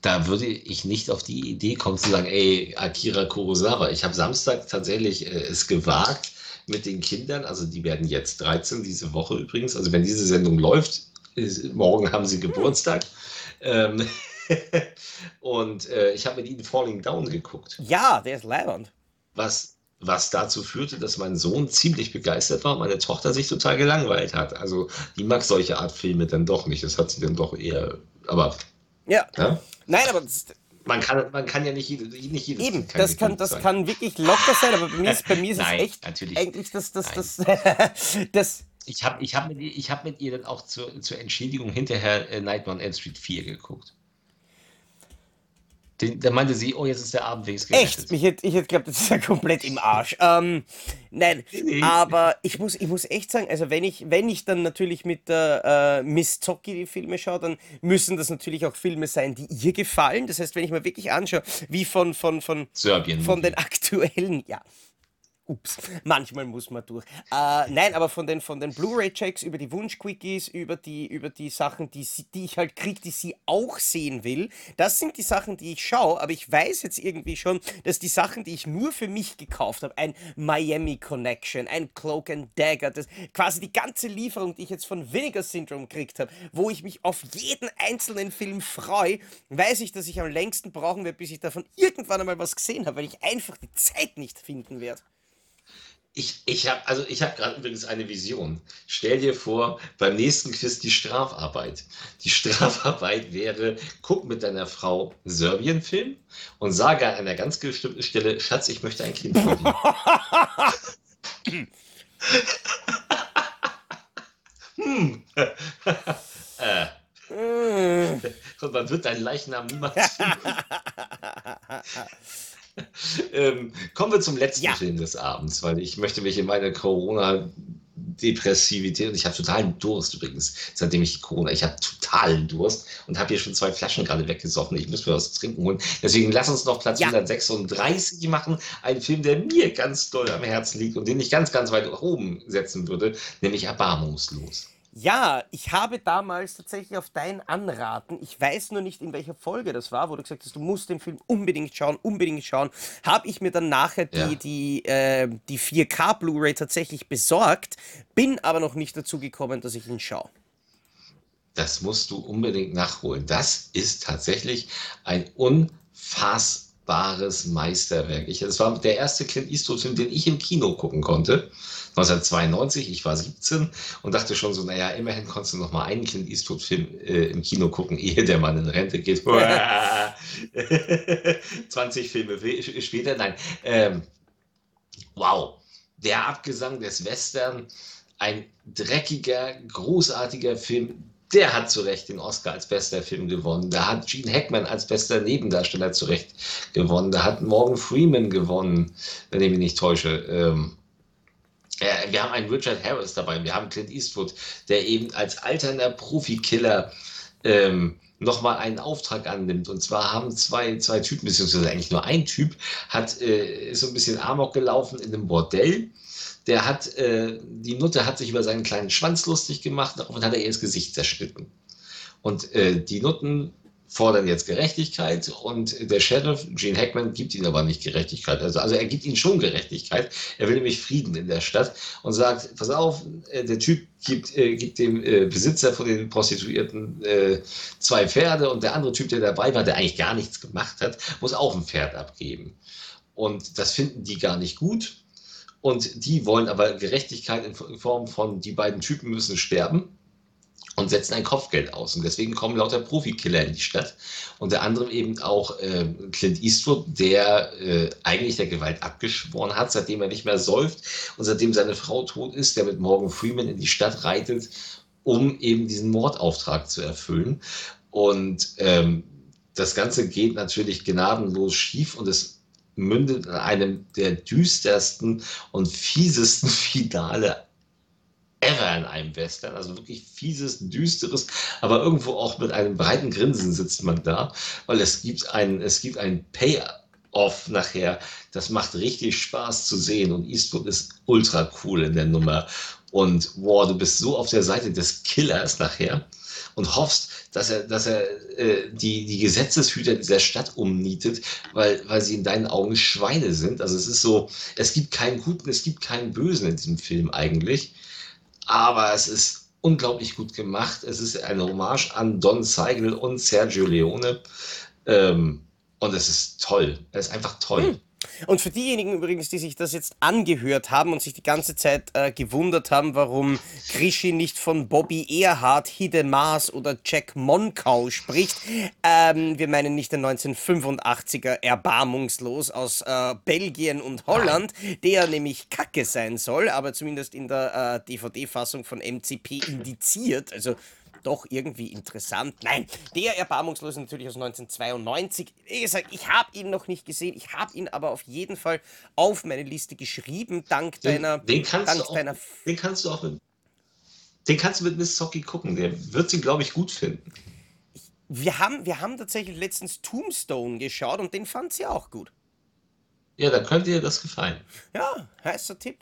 da würde ich nicht auf die Idee kommen zu sagen, ey, Akira Kurosawa. Ich habe Samstag tatsächlich äh, es gewagt mit den Kindern, also die werden jetzt 13 diese Woche übrigens. Also wenn diese Sendung läuft, ist, morgen haben sie Geburtstag. Ähm, und äh, ich habe mit ihnen Falling Down geguckt. Ja, der ist leibend. Was was dazu führte, dass mein Sohn ziemlich begeistert war und meine Tochter sich total gelangweilt hat. Also die mag solche Art Filme dann doch nicht. Das hat sie dann doch eher. Aber. Ja. ja? Nein, aber. Man kann, man kann ja nicht, jede, nicht jedes Eben, das kann, das sein. kann wirklich locker sein, aber bei mir ist, bei mir ist Nein, es echt natürlich. eigentlich das, das, das, das, ich habe ich hab mit, hab mit ihr dann auch zur, zur Entschädigung hinterher äh, Nightmare on Elm Street 4 geguckt. Den, da meinte sie, oh, jetzt ist der Abend wenigstens gerettet. Echt? Ich hätte ich hätt geglaubt, das ist ja komplett im Arsch. Ähm, nein, aber ich muss, ich muss echt sagen, also wenn ich, wenn ich dann natürlich mit der äh, Miss Zocki die Filme schaue, dann müssen das natürlich auch Filme sein, die ihr gefallen. Das heißt, wenn ich mir wirklich anschaue, wie von, von, von, Serbien von den aktuellen, ja, Ups, manchmal muss man durch. Äh, nein, aber von den, von den Blu-ray-Checks über die Wunsch-Quickies, über die, über die Sachen, die, die ich halt kriege, die sie auch sehen will, das sind die Sachen, die ich schaue. Aber ich weiß jetzt irgendwie schon, dass die Sachen, die ich nur für mich gekauft habe, ein Miami Connection, ein Cloak and Dagger, das, quasi die ganze Lieferung, die ich jetzt von Vinegar Syndrome gekriegt habe, wo ich mich auf jeden einzelnen Film freue, weiß ich, dass ich am längsten brauchen werde, bis ich davon irgendwann einmal was gesehen habe, weil ich einfach die Zeit nicht finden werde. Ich, ich habe also ich habe gerade übrigens eine Vision. Stell dir vor, beim nächsten Quiz die Strafarbeit. Die Strafarbeit wäre, guck mit deiner Frau Serbien-Film und sage an einer ganz bestimmten Stelle, Schatz, ich möchte ein Kind von dir. hm. äh. Und man wird deinen Leichnam niemals finden. Ähm, kommen wir zum letzten ja. Film des Abends, weil ich möchte mich in meine Corona Depressivität und ich habe totalen Durst übrigens, seitdem ich Corona, ich habe totalen Durst und habe hier schon zwei Flaschen gerade weggesoffen. Ich muss mir was zu trinken holen. Deswegen lass uns noch Platz ja. 136 machen. Ein Film, der mir ganz doll am Herzen liegt und den ich ganz, ganz weit oben setzen würde, nämlich Erbarmungslos. Ja, ich habe damals tatsächlich auf dein Anraten, ich weiß nur nicht, in welcher Folge das war, wo du gesagt hast, du musst den Film unbedingt schauen, unbedingt schauen, habe ich mir dann nachher die, ja. die, äh, die 4K Blu-ray tatsächlich besorgt, bin aber noch nicht dazu gekommen, dass ich ihn schaue. Das musst du unbedingt nachholen. Das ist tatsächlich ein unfassbares Meisterwerk. Ich, das war der erste Clint Eastwood-Film, den ich im Kino gucken konnte. 1992, ich war 17 und dachte schon so, naja, immerhin konntest du noch mal einen Clint Eastwood-Film äh, im Kino gucken, ehe der Mann in Rente geht. 20 Filme später, nein. Ähm, wow, der Abgesang des Western, ein dreckiger, großartiger Film, der hat zu Recht den Oscar als bester Film gewonnen. Da hat Gene Hackman als bester Nebendarsteller zu Recht gewonnen. Da hat Morgan Freeman gewonnen, wenn ich mich nicht täusche. Ähm, äh, wir haben einen Richard Harris dabei, wir haben Clint Eastwood, der eben als alternder Profikiller ähm, nochmal einen Auftrag annimmt. Und zwar haben zwei, zwei Typen, beziehungsweise eigentlich nur ein Typ, hat, äh, ist so ein bisschen Amok gelaufen in einem Bordell. Der hat, äh, die Nutte hat sich über seinen kleinen Schwanz lustig gemacht, und hat er ihr das Gesicht zerschnitten. Und äh, die Nutten fordern jetzt Gerechtigkeit und der Sheriff, Gene Hackman, gibt ihnen aber nicht Gerechtigkeit. Also, also er gibt ihnen schon Gerechtigkeit. Er will nämlich Frieden in der Stadt und sagt, pass auf, äh, der Typ gibt, äh, gibt dem äh, Besitzer von den Prostituierten äh, zwei Pferde und der andere Typ, der dabei war, der eigentlich gar nichts gemacht hat, muss auch ein Pferd abgeben. Und das finden die gar nicht gut. Und die wollen aber Gerechtigkeit in Form von, die beiden Typen müssen sterben und setzen ein Kopfgeld aus. Und deswegen kommen lauter Profikiller in die Stadt. Unter anderem eben auch äh, Clint Eastwood, der äh, eigentlich der Gewalt abgeschworen hat, seitdem er nicht mehr säuft und seitdem seine Frau tot ist, der mit Morgan Freeman in die Stadt reitet, um eben diesen Mordauftrag zu erfüllen. Und ähm, das Ganze geht natürlich gnadenlos schief und es mündet in einem der düstersten und fiesesten Finale ever in einem Western. Also wirklich fieses, düsteres, aber irgendwo auch mit einem breiten Grinsen sitzt man da, weil es gibt ein, es gibt ein Payoff nachher. Das macht richtig Spaß zu sehen und Eastwood ist ultra cool in der Nummer. Und wow, du bist so auf der Seite des Killers nachher und hoffst, dass er, dass er äh, die, die Gesetzeshüter dieser Stadt umnietet, weil, weil sie in deinen Augen Schweine sind. Also es ist so, es gibt keinen Guten, es gibt keinen Bösen in diesem Film eigentlich aber es ist unglaublich gut gemacht. Es ist eine Hommage an Don Seigel und Sergio Leone. Ähm, und es ist toll. Es ist einfach toll. Hm. Und für diejenigen übrigens, die sich das jetzt angehört haben und sich die ganze Zeit äh, gewundert haben, warum Krischi nicht von Bobby Earhart, Hide Maas oder Jack Monkau spricht, ähm, wir meinen nicht den 1985er Erbarmungslos aus äh, Belgien und Holland, der nämlich Kacke sein soll, aber zumindest in der äh, DVD-Fassung von MCP indiziert, also doch irgendwie interessant. Nein, der Erbarmungslos ist natürlich aus 1992. Wie gesagt, ich habe ihn noch nicht gesehen. Ich habe ihn aber auf jeden Fall auf meine Liste geschrieben, dank den, deiner. Den kannst, dank du auch, deiner den kannst du auch mit. Den kannst du mit Miss Socky gucken. Der wird sie, glaube ich, gut finden. Wir haben, wir haben tatsächlich letztens Tombstone geschaut und den fand sie auch gut. Ja, dann könnte ihr das gefallen. Ja, heißer Tipp.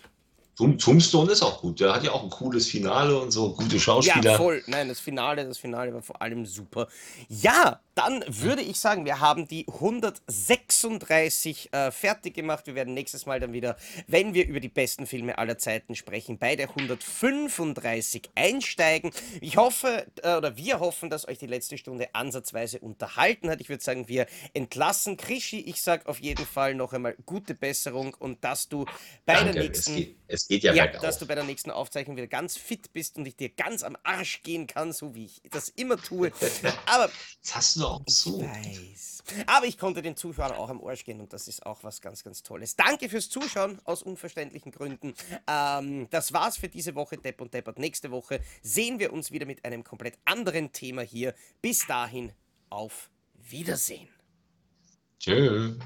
Tombstone ist auch gut. Der hat ja auch ein cooles Finale und so, gute Schauspieler. Ja, voll. Nein, das Finale, das Finale war vor allem super. Ja, dann würde ich sagen, wir haben die 136 äh, fertig gemacht. Wir werden nächstes Mal dann wieder, wenn wir über die besten Filme aller Zeiten sprechen, bei der 135 einsteigen. Ich hoffe, äh, oder wir hoffen, dass euch die letzte Stunde ansatzweise unterhalten hat. Ich würde sagen, wir entlassen Krischi. Ich sage auf jeden Fall noch einmal gute Besserung und dass du bei Danke, der nächsten. Es geht, ja, ja dass du bei der nächsten Aufzeichnung wieder ganz fit bist und ich dir ganz am Arsch gehen kann, so wie ich das immer tue. Aber. Das hast du auch so. Ich weiß. Aber ich konnte den Zuschauern auch am Arsch gehen und das ist auch was ganz, ganz Tolles. Danke fürs Zuschauen aus unverständlichen Gründen. Ähm, das war's für diese Woche, Depp und Deppert. Nächste Woche sehen wir uns wieder mit einem komplett anderen Thema hier. Bis dahin, auf Wiedersehen. Tschüss.